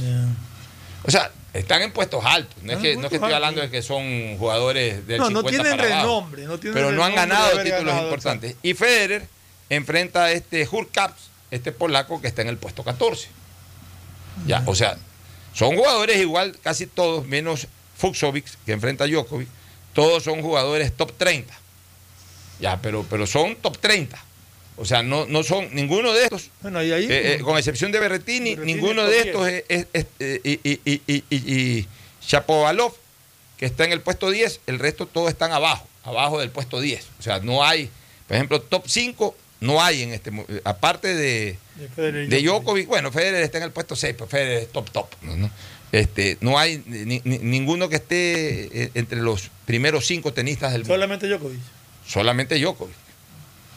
O sea, Están en puestos altos. No es que, no es que puestos estoy hablando de que son jugadores del No, no 50 tienen para abajo. renombre, no tienen pero no han ganado títulos ganado, importantes. Y Federer enfrenta a este Hurkacz, este polaco que está en el puesto 14. Ya, o sea, son jugadores igual, casi todos, menos Fuxovic, que enfrenta a Djokovic, todos son jugadores top 30. Ya, pero, pero son top 30. O sea, no, no son ninguno de estos, Bueno, y ahí. eh, eh, con excepción de Berretini, ninguno de 10. estos es, es- es- eh, y, y, Shapovalov, que está en el puesto 10, el resto todos están abajo, abajo del puesto 10. O sea, no hay, por ejemplo, top 5 no hay en este aparte de, de Djokovic, bueno, Federer está en el puesto 6, pues Federer es top top. ¿no? Este, no hay ni- ni- ninguno que esté eh, entre los primeros cinco tenistas del mundo. Solamente Djokovic. Solamente Djokovic.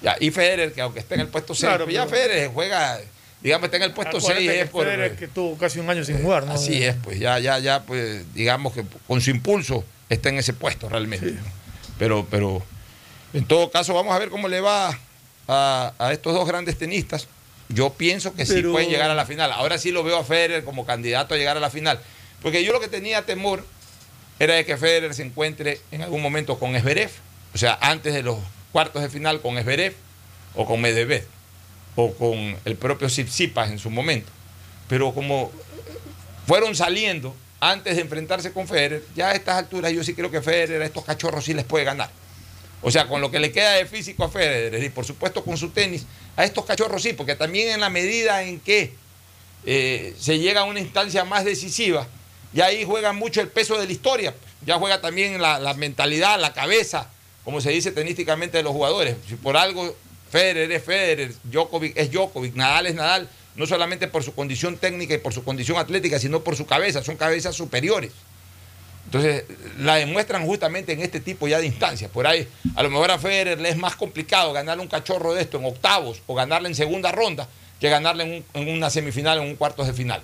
Ya, y Federer, que aunque esté en el puesto 6, Claro, ya pero- Federer juega, digamos, está en el puesto Acuérdate 6 que es por... Federer que tuvo casi un año sin jugar, ¿no? Así es, pues ya, ya, ya, pues digamos que con su impulso está en ese puesto realmente. Sí. Pero, pero en todo caso, vamos a ver cómo le va a, a estos dos grandes tenistas. Yo pienso que sí pueden llegar a la final. Ahora sí lo veo a Federer como candidato a llegar a la final. Porque yo lo que tenía temor era de que Federer se encuentre en algún momento con Esberev, o sea, antes de los cuartos de final con Esberev o con Medvedev o con el propio Tsitsipas en su momento. Pero como fueron saliendo antes de enfrentarse con Federer, ya a estas alturas yo sí creo que Federer a estos cachorros sí les puede ganar. O sea, con lo que le queda de físico a Federer y por supuesto con su tenis, a estos cachorros sí, porque también en la medida en que eh, se llega a una instancia más decisiva, y ahí juega mucho el peso de la historia, ya juega también la mentalidad, la cabeza, como se dice tenísticamente de los jugadores. Si por algo Federer es Federer, Djokovic es Djokovic, Nadal es Nadal, no solamente por su condición técnica y por su condición atlética, sino por su cabeza, son cabezas superiores. Entonces, la demuestran justamente en este tipo ya de instancias. Por ahí, a lo mejor a Federer le es más complicado ganarle un cachorro de esto en octavos o ganarle en segunda ronda que ganarle en, un- en una semifinal en un cuartos de final.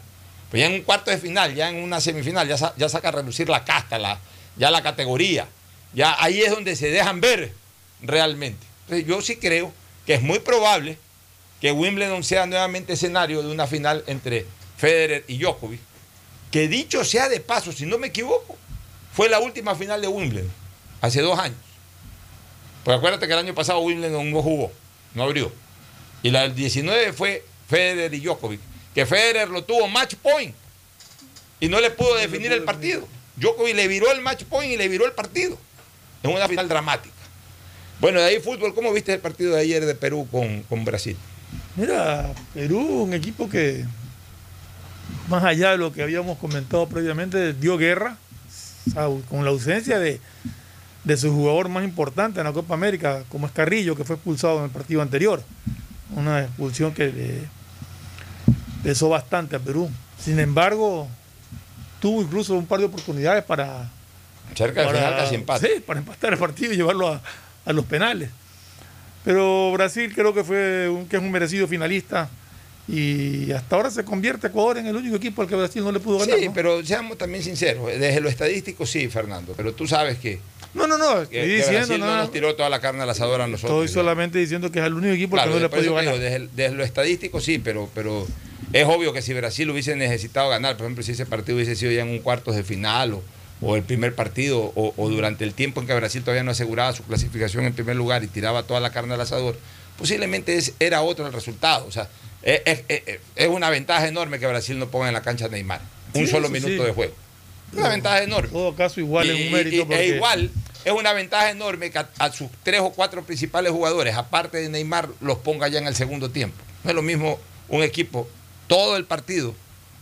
Pues ya en un cuarto de final, ya en una semifinal, ya saca a relucir la casta, la, ya la categoría. Ya ahí es donde se dejan ver realmente. Entonces, yo sí creo que es muy probable que Wimbledon sea nuevamente escenario de una final entre Federer y Djokovic. Que dicho sea de paso, si no me equivoco, fue la última final de Wimbledon, hace dos años. Pues acuérdate que el año pasado Wimbledon no jugó, no abrió. Y la del 19 fue Federer y Djokovic, que Federer lo tuvo match point y no le pudo definir el partido. Djokovic le viró el match point y le viró el partido. En una final dramática. Bueno, de ahí fútbol, ¿cómo viste el partido de ayer de Perú con, con Brasil? Mira, Perú, un equipo que, más allá de lo que habíamos comentado previamente, dio guerra con la ausencia de, de su jugador más importante en la Copa América, como es Carrillo, que fue expulsado en el partido anterior. Una expulsión que le pesó bastante a Perú. Sin embargo, tuvo incluso un par de oportunidades para, Cerca del final casi empate. Sí, para empatar el partido y llevarlo a, a los penales. Pero Brasil creo que fue un, que es un merecido finalista y hasta ahora se convierte Ecuador en el único equipo al que Brasil no le pudo ganar. Sí, ¿no? pero seamos también sinceros, desde lo estadístico sí, Fernando, pero tú sabes que, no, no, no, que- estoy que diciendo Brasil no nos tiró toda la carne al asador a nosotros. Estoy solamente diciendo que es el único equipo al que no le digo, ganar. desde lo estadístico sí, pero, pero es obvio que si Brasil hubiese necesitado ganar, por ejemplo, si ese partido hubiese sido ya en un cuartos de final o, o el primer partido o, o durante el tiempo en que Brasil todavía no aseguraba su clasificación en primer lugar y tiraba toda la carne al asador, posiblemente es- era otro el resultado. O sea, es, es- es- una ventaja enorme que Brasil no ponga en la cancha a Neymar. Un Sí, solo minuto sí. de juego. Una ventaja enorme. En todo caso, igual es un mérito. y- porque- E igual es una ventaja enorme que a, a sus tres o cuatro principales jugadores, aparte de Neymar, los ponga ya en el segundo tiempo. No es lo mismo un equipo todo el partido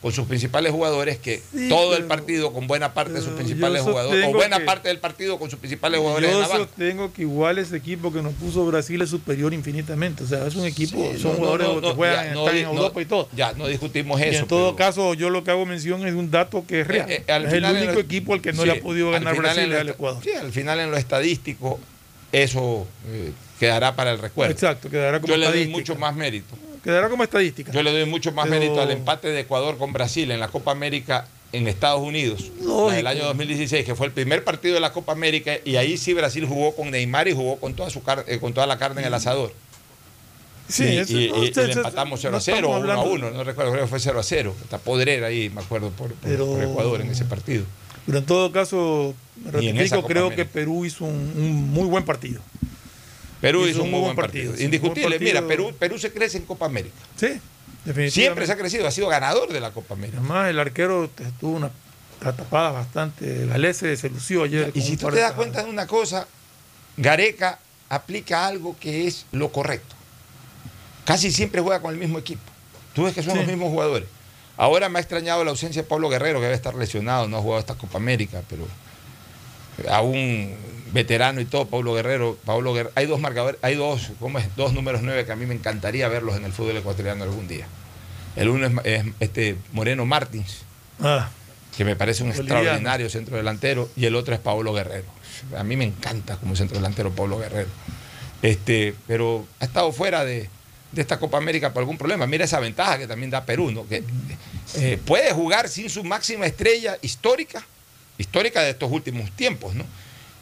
con sus principales jugadores que Sí, todo el partido con buena parte de sus principales jugadores o buena que- parte del partido con sus principales jugadores en Yo la banca. sostengo que igual ese equipo que nos puso Brasil es superior infinitamente. O sea, es un equipo, Sí, son no, jugadores no, no, que juegan, ya, están en Europa y todo. Ya, no discutimos Y eso. en todo pero- caso, yo lo que hago mención es un dato que es real. Eh, eh, al es el final en único lo- equipo al que no sí, le ha podido al ganar final Brasil en al Ecuador. Sí, al final en lo estadístico eso eh, quedará para el recuerdo. Exacto, quedará como Yo le doy mucho más mérito. Quedará como estadística. Yo le doy mucho más Pero- mérito al empate de Ecuador con Brasil en la Copa América en Estados Unidos, la del año 2016, que fue el primer partido de la Copa América, y ahí sí Brasil jugó con Neymar y jugó con toda, su eh, con toda la carne en el asador. Sí, y, eso- y- no, y usted- le usted- empatamos 0 no a 0 estamos 1 a hablando- 1, no recuerdo, creo que fue 0 a 0. Está Podrera ahí, me acuerdo, por, por- Pero- por Ecuador en ese partido. Pero en todo caso, Y en Copa creo América. que Perú hizo un, un muy buen partido. Perú hizo un muy buen partido, Indiscutible. Mira. Perú, Perú se crece en Copa América. Sí, definitivamente. Siempre se ha crecido, ha sido ganador de la Copa América. Además, el arquero tuvo una tapada bastante. Galese se lució ayer. Y si tú te das cuenta de una cosa, Gareca aplica algo que es lo correcto. Casi siempre juega con el mismo equipo. Tú ves que son Sí. los mismos jugadores. Ahora me ha extrañado la ausencia de Pablo Guerrero, que debe estar lesionado, no ha jugado esta Copa América, pero a un veterano y todo, Pablo Guerrero, Pablo Guerrero, hay dos marcadores, hay dos, ¿cómo es? Dos números nueve que a mí me encantaría verlos en el fútbol ecuatoriano algún día. El uno es, es este Moreno Martins, Ah, que me parece un Boliviano. extraordinario centro delantero, y el otro es Pablo Guerrero. A mí me encanta como centro delantero Pablo Guerrero. Este, pero ha estado fuera de, de esta Copa América por algún problema. Mira esa ventaja que también da Perú, ¿no? Que eh, puede jugar sin su máxima estrella histórica, histórica de estos últimos tiempos, ¿no?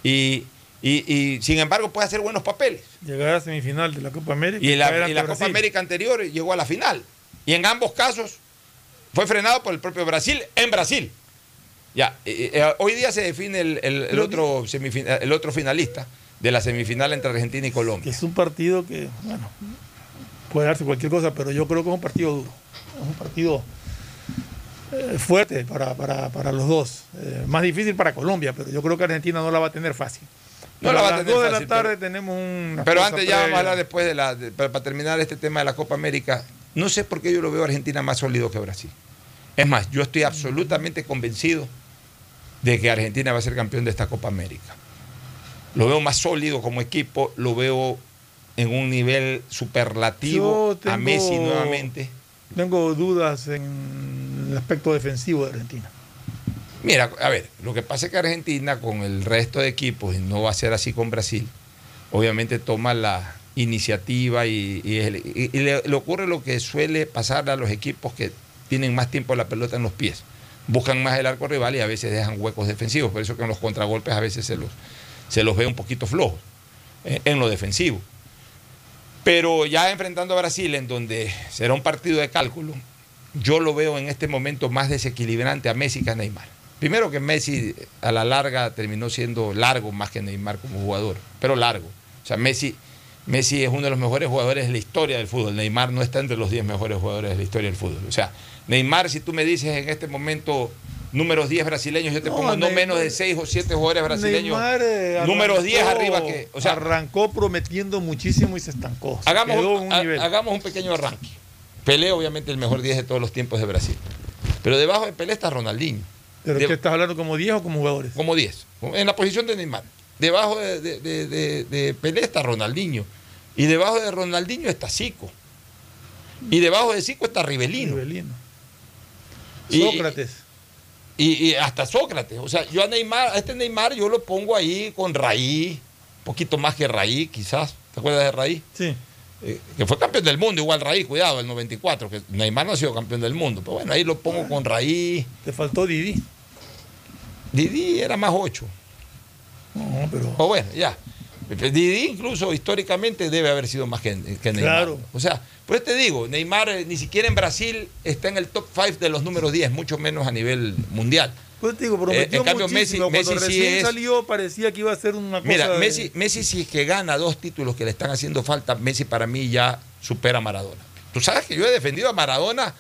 Y, y- y, sin embargo puede hacer buenos papeles. llegar a semifinal de la Copa América. Y la, y la Copa. América anterior llegó a la final. Y en ambos casos fue frenado por el propio Brasil en Brasil. Ya, eh, eh, hoy día se define el, el- el otro semifina- el otro finalista de la semifinal entre Argentina y Colombia. es un partido que, bueno, puede darse cualquier cosa, pero yo creo que es un partido duro. Es un partido eh, fuerte para, para- para los dos. Eh, más difícil para Colombia, pero yo creo que Argentina no la va a tener fácil. No Pero la va a tener dos de fácil, la tarde pero- tenemos un. Pero antes ya vamos a hablar después de la. de- para, para terminar este tema de la Copa América. No sé por qué yo lo veo a Argentina más sólido que Brasil. Es más, yo estoy absolutamente convencido de que Argentina va a ser campeón de esta Copa América. Lo veo más sólido como equipo, lo veo en un nivel superlativo a Messi nuevamente. Tengo dudas en el aspecto defensivo de Argentina. Mira, a ver, lo que pasa es que Argentina con el resto de equipos, y no va a ser así con Brasil, obviamente toma la iniciativa y, le ocurre lo que suele pasar a los equipos que tienen más tiempo la pelota en los pies. Buscan más el arco rival y a veces dejan huecos defensivos. Por eso que en los contragolpes a veces se los, se los ve un poquito flojos eh, en lo defensivo. Pero ya enfrentando a Brasil, en donde será un partido de cálculo, yo lo veo en este momento más desequilibrante a Messi que a Neymar. Primero que Messi a la larga terminó siendo largo más que Neymar como jugador, pero largo. O sea, Messi, Messi es uno de los mejores jugadores de la historia del fútbol. Neymar no está entre los 10 mejores jugadores de la historia del fútbol. O sea, Neymar, si tú me dices en este momento números 10 brasileños, yo te No, pongo no menos de 6 o 7 jugadores brasileños. Neymar, eh, números 10 arrancó- arriba que... O sea, arrancó prometiendo muchísimo y se estancó. Se Hagamos un, ha- hagamos un pequeño arranque. Pelé, obviamente, el mejor 10 de todos los tiempos de Brasil. Pero debajo de Pelé está Ronaldinho. ¿Pero de- qué estás hablando como 10 o como jugadores? Como 10. En la posición de Neymar. Debajo de, de- de- Pelé está Ronaldinho. Y debajo de Ronaldinho está Zico. Y debajo de Zico está Rivelino. Rivelino. Sócrates. Y, y hasta Sócrates. O sea, yo a Neymar, a este Neymar yo lo pongo ahí con Raí, un poquito más que Raí, quizás. ¿Te acuerdas de Raí? Sí. Eh, que fue campeón del mundo, igual Raí, cuidado, el 94, que Neymar no ha sido campeón del mundo. Pero bueno, ahí lo pongo con Raí. Te faltó Didi. Didi era más 8. No, pero. O bueno, ya. Didi incluso históricamente debe haber sido más que, que Neymar. Claro. O sea, pues te digo, Neymar eh, ni siquiera en Brasil está en el top 5 de los números 10, mucho menos a nivel mundial. Pues te digo, Eh, prometió en cambio, muchísimo. Messi- Cuando Messi sí recién es- salió parecía que iba a ser una cosa. Mira, de- Messi, Messi si es que gana dos títulos que le están haciendo falta, Messi para mí ya supera a Maradona. Tú sabes que yo he defendido a Maradona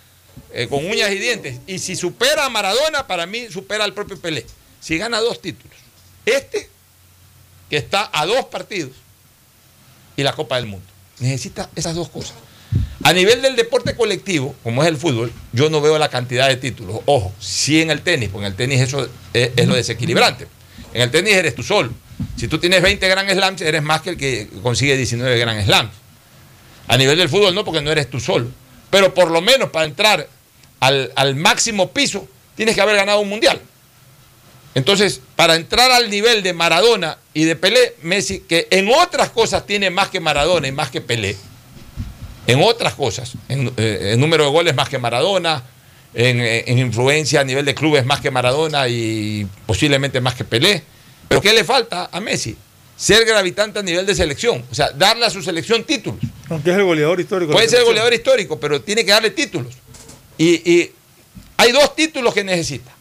eh, con uñas y dientes. Y si supera a Maradona, para mí supera al propio Pelé. Si gana dos títulos. Este, que está a dos partidos, y la Copa del Mundo. Necesita esas dos cosas. A nivel del deporte colectivo, como es el fútbol, yo no veo la cantidad de títulos. Ojo, sí en el tenis, porque en el tenis eso es, lo desequilibrante. En el tenis eres tú solo. Si tú tienes 20 Grand Slams, eres más que el que consigue 19 Grand Slams. A nivel del fútbol no, porque no eres tú solo. Pero por lo menos para entrar al máximo piso, tienes que haber ganado un mundial. Entonces, para entrar al nivel de Maradona y de Pelé, Messi, que en otras cosas tiene más que Maradona y más que Pelé, en otras cosas, en, eh, en número de goles más que Maradona, en, eh, en influencia a nivel de clubes más que Maradona y posiblemente más que Pelé. Pero ¿qué le falta a Messi? Ser gravitante a nivel de selección, o sea, darle a su selección títulos. Aunque es el goleador histórico. de Puede ser el goleador histórico, pero tiene que darle títulos. Y, y hay dos títulos que necesita.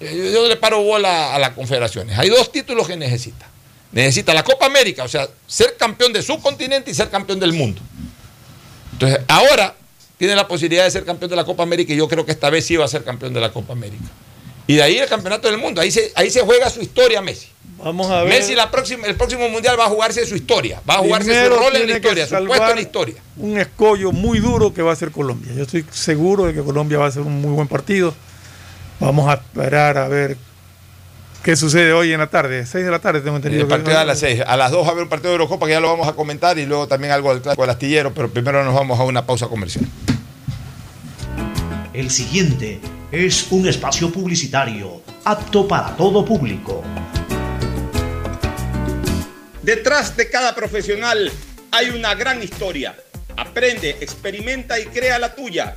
Yo, yo le paro bola a las confederaciones. Hay dos títulos que necesita. Necesita la Copa América, o sea, ser campeón de su continente y ser campeón del mundo. Entonces, ahora tiene la posibilidad de ser campeón de la Copa América y yo creo que esta vez sí va a ser campeón de la Copa América. Y de ahí el campeonato del mundo. Ahí se, ahí se juega su historia Messi. Vamos a ver. Messi la próxima, el próximo mundial va a jugarse su historia. Va a jugarse Primero su rol en la historia, su puesto en la historia. Un escollo muy duro que va a ser Colombia. Yo estoy seguro de que Colombia va a ser un muy buen partido. Vamos a esperar a ver qué sucede hoy en la tarde. 6 de la tarde tengo entendido. El que- partido a las 6. A las 2 va a haber un partido de Eurocopa que ya lo vamos a comentar y luego también algo del clásico del astillero, pero primero nos vamos a una pausa comercial. El siguiente es un espacio publicitario apto para todo público. Detrás de cada profesional hay una gran historia. Aprende, experimenta y crea la tuya.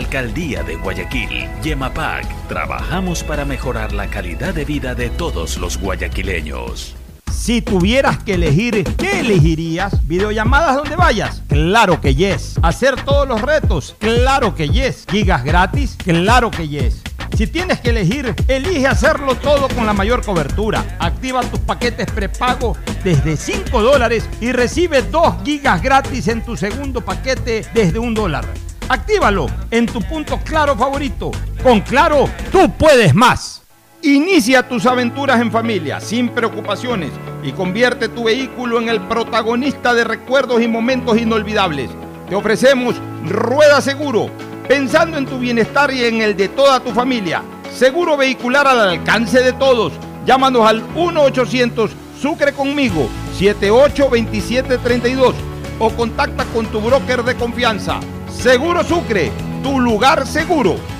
Alcaldía de Guayaquil, Yemapac, trabajamos para mejorar la calidad de vida de todos los guayaquileños. Si tuvieras que elegir, ¿qué elegirías? ¿Videollamadas donde vayas? Claro que yes. ¿Hacer todos los retos? Claro que yes. ¿Gigas gratis? Claro que yes. Si tienes que elegir, elige hacerlo todo con la mayor cobertura. Activa tus paquetes prepago desde 5 dólares y recibe 2 gigas gratis en tu segundo paquete desde un dólar. Actívalo en tu punto claro favorito. Con Claro, tú puedes más. Inicia tus aventuras en familia, sin preocupaciones, y convierte tu vehículo en el protagonista de recuerdos y momentos inolvidables. Te ofrecemos Rueda Seguro, pensando en tu bienestar y en el de toda tu familia. Seguro vehicular al alcance de todos. Llámanos al 1-800 Sucre conmigo, 782732 o contacta con tu broker de confianza. Seguro Sucre, tu lugar seguro.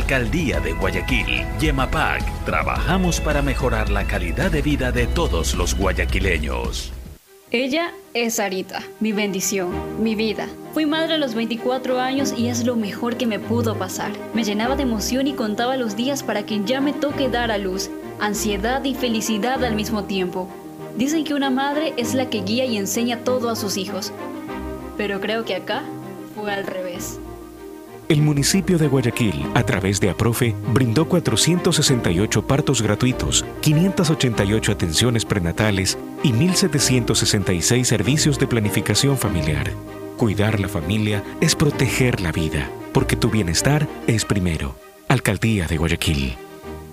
Alcaldía de Guayaquil, Yemapac, trabajamos para mejorar la calidad de vida de todos los guayaquileños. Ella es Sarita, mi bendición, mi vida. Fui madre a los 24 años y es lo mejor que me pudo pasar. Me llenaba de emoción y contaba los días para que ya me toque dar a luz, ansiedad y felicidad al mismo tiempo. Dicen que una madre es la que guía y enseña todo a sus hijos, pero creo que acá fue al revés. El municipio de Guayaquil, a través de APROFE, brindó 468 partos gratuitos, 588 atenciones prenatales y 1.766 servicios de planificación familiar. Cuidar la familia es proteger la vida, porque tu bienestar es primero. Alcaldía de Guayaquil.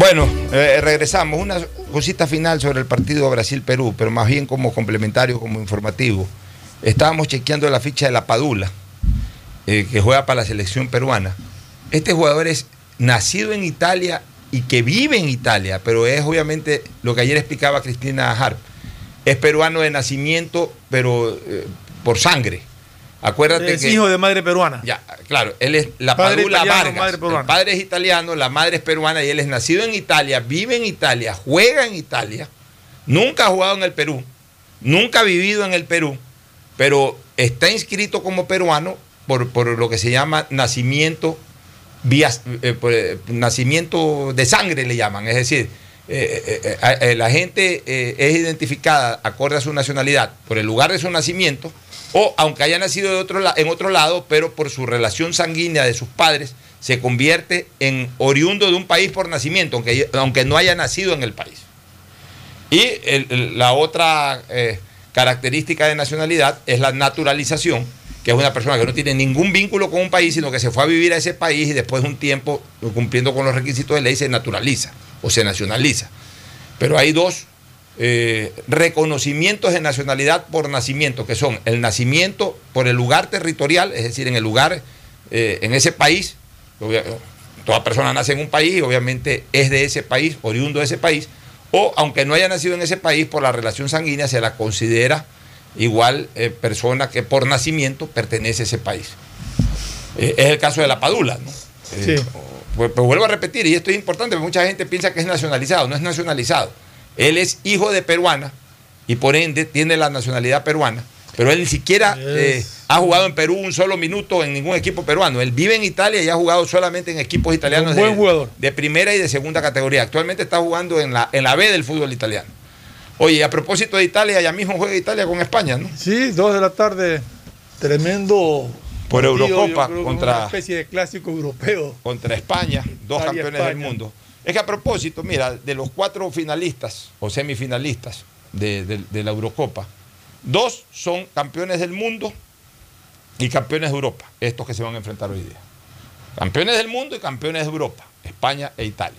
Bueno, eh, regresamos. Una cosita final sobre el partido Brasil-Perú, pero más bien como complementario, como informativo. Estábamos chequeando la ficha de la Padula, eh, que juega para la selección peruana. Este jugador es nacido en Italia y que vive en Italia, pero es obviamente lo que ayer explicaba Cristina Harp. Es peruano de nacimiento, pero eh, por sangre. Acuérdate Es que. hijo de madre peruana. Ya, claro, él es la Padre Padula italiano, Vargas. madre peruana. El padre es italiano, la madre es peruana y él es nacido en Italia, vive en Italia, juega en Italia, nunca ha jugado en el Perú, nunca ha vivido en el Perú, pero está inscrito como peruano por, por lo que se llama nacimiento vía, eh, por, eh, nacimiento de sangre le llaman, es decir, eh, la gente es identificada acorde a su nacionalidad por el lugar de su nacimiento o aunque haya nacido en otro lado, pero por su relación sanguínea de sus padres, se convierte en oriundo de un país por nacimiento, aunque, aunque no haya nacido en el país. Y la otra eh, característica de nacionalidad es la naturalización, que es una persona que no tiene ningún vínculo con un país, sino que se fue a vivir a ese país y después de un tiempo, cumpliendo con los requisitos de ley, se naturaliza o se nacionaliza. Pero hay dos eh, reconocimientos de nacionalidad por nacimiento, que son el nacimiento por el lugar territorial, es decir, en el lugar, eh, en ese país, toda persona nace en un país y obviamente es de ese país, oriundo de ese país, o aunque no haya nacido en ese país, por la relación sanguínea se la considera igual eh, persona que por nacimiento pertenece a ese país. Eh, es el caso de la Padula, ¿no? Eh, Sí. pues, pues vuelvo a repetir, y esto es importante, porque mucha gente piensa que es nacionalizado, no es nacionalizado. Él es hijo de peruana y por ende tiene la nacionalidad peruana, pero él ni siquiera eh, ha jugado en Perú un solo minuto en ningún equipo peruano. Él vive en Italia y ha jugado solamente en equipos italianos buen de, jugador. de primera y de segunda categoría. Actualmente está jugando en la, en la B del fútbol italiano. Oye, a propósito de Italia, ya mismo juega Italia con España, ¿no? Sí, dos de la tarde. Tremendo. Por Eurocopa contra- Una especie de clásico europeo. contra España, dos Italia, campeones del mundo. Es que a propósito, mira, de los cuatro finalistas o semifinalistas de, de- de la Eurocopa, dos son campeones del mundo y campeones de Europa, estos que se van a enfrentar hoy día. Campeones del mundo y campeones de Europa, España e Italia.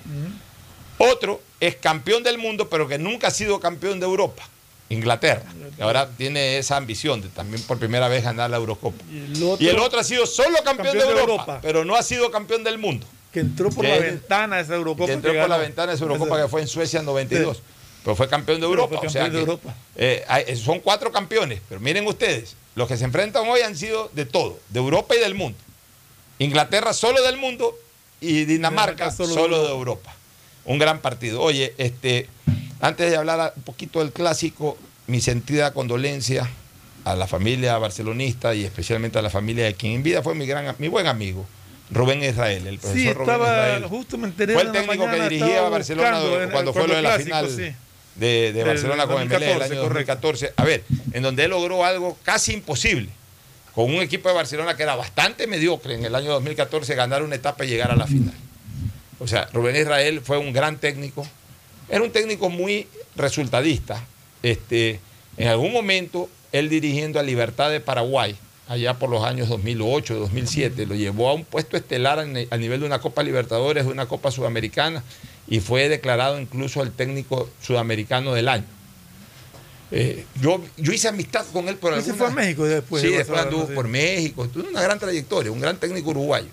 Otro es campeón del mundo, pero que nunca ha sido campeón de Europa, Inglaterra, que ahora tiene esa ambición de también por primera vez ganar la Eurocopa. Y el otro, Y el otro ha sido solo campeón, Campeón de, Europa. pero no ha sido campeón del mundo. Que entró por que la ventana de esa Eurocopa. que entró por la ventana de su Eurocopa que fue en Suecia en 92. Sí. Pero fue campeón de Europa. fue o sea campeón de que, Europa. eh, hay- son cuatro campeones. Pero miren ustedes, los que se enfrentan hoy han sido de todo, de Europa y del mundo. Inglaterra solo del mundo y Dinamarca Dinamarca solo solo, de de Europa. Un gran partido. Oye, este, antes de hablar un poquito del clásico, mi sentida condolencia a la familia barcelonista y especialmente a la familia de quien en vida fue mi gran, mi buen amigo, Rubén Israel, el profesor Sí, Rubén Israel. justo me enteré Fue el técnico mañana, que dirigía a Barcelona cuando fue lo de la clásico, final sí. de, Barcelona con el 2014, año 2014. A ver, en donde él logró algo casi imposible. Con un equipo de Barcelona que era bastante mediocre en el año 2014, ganar una etapa y llegar a la final. O sea, Rubén Israel fue un gran técnico. Era un técnico muy resultadista. Este, en algún momento, él dirigiendo a Libertad de Paraguay, allá por los años 2008, 2007, lo llevó a un puesto estelar a ni- a nivel de una Copa Libertadores, de una Copa Sudamericana, y fue declarado incluso el técnico sudamericano del año. Eh, yo, yo hice amistad con él por Y se fue a México después. Sí, de después anduvo por México, tuvo una gran trayectoria, un gran técnico uruguayo.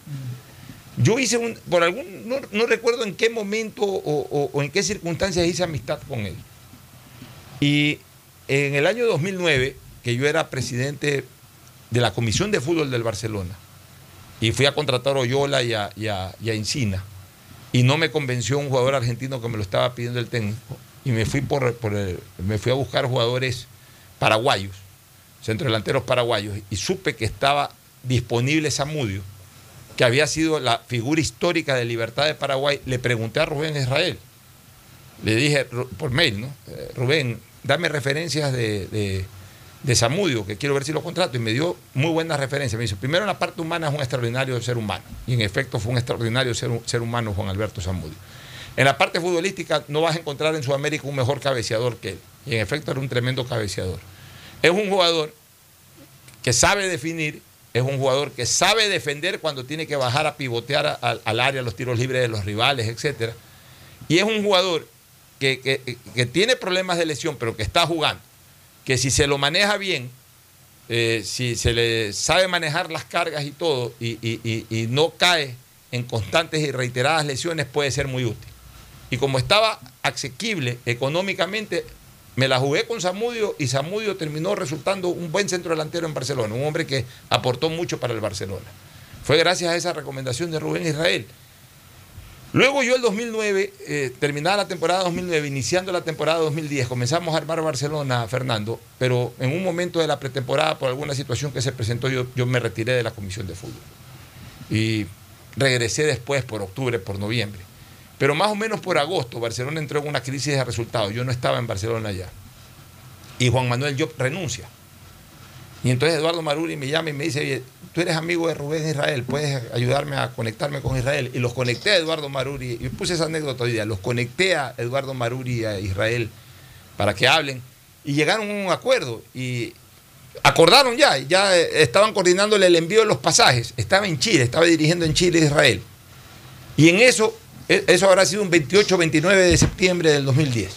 Yo hice un, por algún, no, no recuerdo en qué momento o, o- o en qué circunstancias hice amistad con él. Y en el año 2009, que yo era presidente de la Comisión de Fútbol del Barcelona, y fui a contratar a Oyola y a, y a- y a Encina, y no me convenció un jugador argentino que me lo estaba pidiendo el técnico, y me fui, por, por el- me fui a buscar jugadores paraguayos, centrodelanteros paraguayos, y supe que estaba disponible Zamudio, que había sido la figura histórica de Libertad de Paraguay, le pregunté a Rubén Israel. Le dije por mail, ¿no? Eh, Rubén, dame referencias de, de Zamudio, que quiero ver si lo contrato. Y me dio muy buenas referencias. Me dice, primero en la parte humana es un extraordinario ser humano. Y en efecto fue un extraordinario ser, ser humano Juan Alberto Zamudio. En la parte futbolística no vas a encontrar en Sudamérica un mejor cabeceador que él. Y en efecto era un tremendo cabeceador. Es un jugador que sabe definir, es un jugador que sabe defender cuando tiene que bajar a pivotear al área, los tiros libres de los rivales, etc. Y es un jugador que, que- que tiene problemas de lesión, pero que está jugando. Que si se lo maneja bien, eh, si se le sabe manejar las cargas y todo, y, y- no cae en constantes y reiteradas lesiones, puede ser muy útil. Y como estaba asequible económicamente, me la jugué con Zamudio y Zamudio terminó resultando un buen centro delantero en Barcelona, un hombre que aportó mucho para el Barcelona. Fue gracias a esa recomendación de Rubén Israel. Luego yo el 2009, eh, terminada la temporada 2009, iniciando la temporada 2010, comenzamos a armar Barcelona, Fernando, pero en un momento de la pretemporada, por alguna situación que se presentó, yo, yo me retiré de la comisión de fútbol. Y regresé después, por octubre, por noviembre. Pero más o menos por agosto, Barcelona entró en una crisis de resultados. Yo no estaba en Barcelona ya. Y Juan Manuel Job renuncia. Y entonces Eduardo Maruri me llama y me dice, oye, tú eres amigo de Rubén Israel, puedes ayudarme a conectarme con Israel. Y los conecté a Eduardo Maruri, y puse esa anécdota hoy día, los conecté a Eduardo Maruri y a Israel para que hablen. Y llegaron a un acuerdo y acordaron ya, ya estaban coordinándole el envío de los pasajes. Estaba en Chile, estaba dirigiendo en Chile Israel. Y en eso, e- eso habrá sido un 28-29 de septiembre del 2010.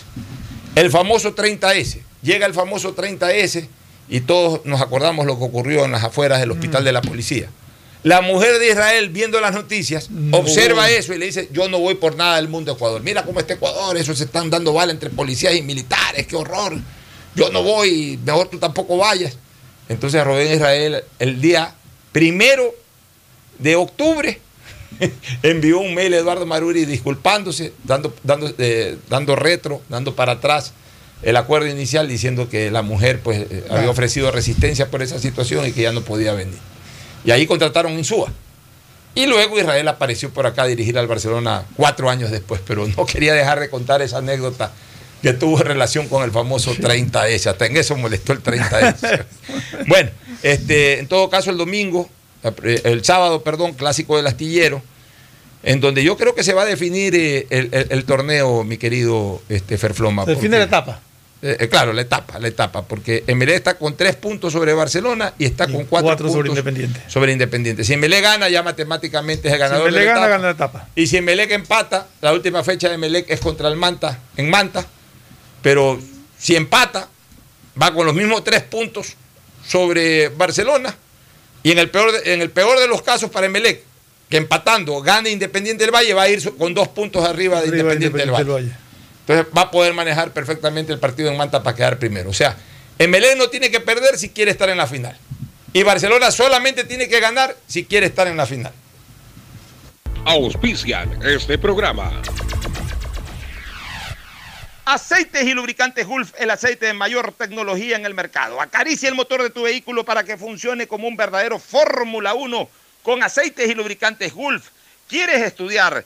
El famoso 30S. Llega el famoso 30S y todos nos acordamos lo que ocurrió en las afueras del hospital de la policía. La mujer de Israel, viendo las noticias, observa eso y le dice, yo no voy por nada del mundo Ecuador. Mira cómo está Ecuador, eso se están dando bala entre policías y militares, qué horror. Yo no voy, mejor tú tampoco vayas. Entonces Rubén Israel, el día primero de octubre, [laughs] envió un mail a Eduardo Maruri disculpándose, dando, dando, eh, dando retro, dando para atrás el acuerdo inicial, diciendo que la mujer pues, eh, había ofrecido resistencia por esa situación y que ya no podía venir. Y ahí contrataron Insúa. Y luego Israel apareció por acá a dirigir al Barcelona cuatro años después, pero no quería dejar de contar esa anécdota que tuvo relación con el famoso 30S. Hasta en eso molestó el 30S. [laughs] bueno, este, en todo caso el domingo, el sábado, perdón, clásico del astillero, en donde yo creo que se va a definir eh, el, el- el torneo, mi querido este, Ferfloma. Se define la etapa. Eh, eh, claro, la etapa, la etapa, porque Emelec está con tres puntos sobre Barcelona y está con cuatro, cuatro sobre puntos Independiente. sobre Independiente. Si Emelec gana, ya matemáticamente es el ganador Si me de la gana, etapa. gana la etapa. Y si Emelec empata, la última fecha de Emelec es contra el Manta, en Manta, pero si empata, va con los mismos tres puntos sobre Barcelona. Y en el peor de, en el peor de los casos para Emelec, que empatando gane Independiente del Valle, va a ir con dos puntos arriba de Arriba Independiente, del Valle. Valle. Entonces va a poder manejar perfectamente el partido en Manta para quedar primero. O sea, Emelec no tiene que perder si quiere estar en la final. Y Barcelona solamente tiene que ganar si quiere estar en la final. Auspician este programa. Aceites y lubricantes Gulf, el aceite de mayor tecnología en el mercado. Acaricia el motor de tu vehículo para que funcione como un verdadero Fórmula 1 con aceites y lubricantes Gulf. ¿Quieres estudiar,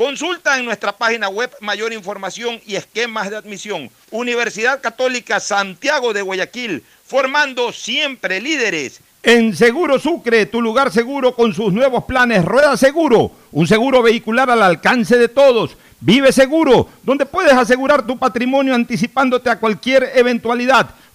Consulta en nuestra página web mayor información y esquemas de admisión. Universidad Católica Santiago de Guayaquil, formando siempre líderes. En Seguro Sucre, tu lugar seguro con sus nuevos planes Rueda Seguro, un seguro vehicular al alcance de todos. Vive Seguro, donde puedes asegurar tu patrimonio anticipándote a cualquier eventualidad.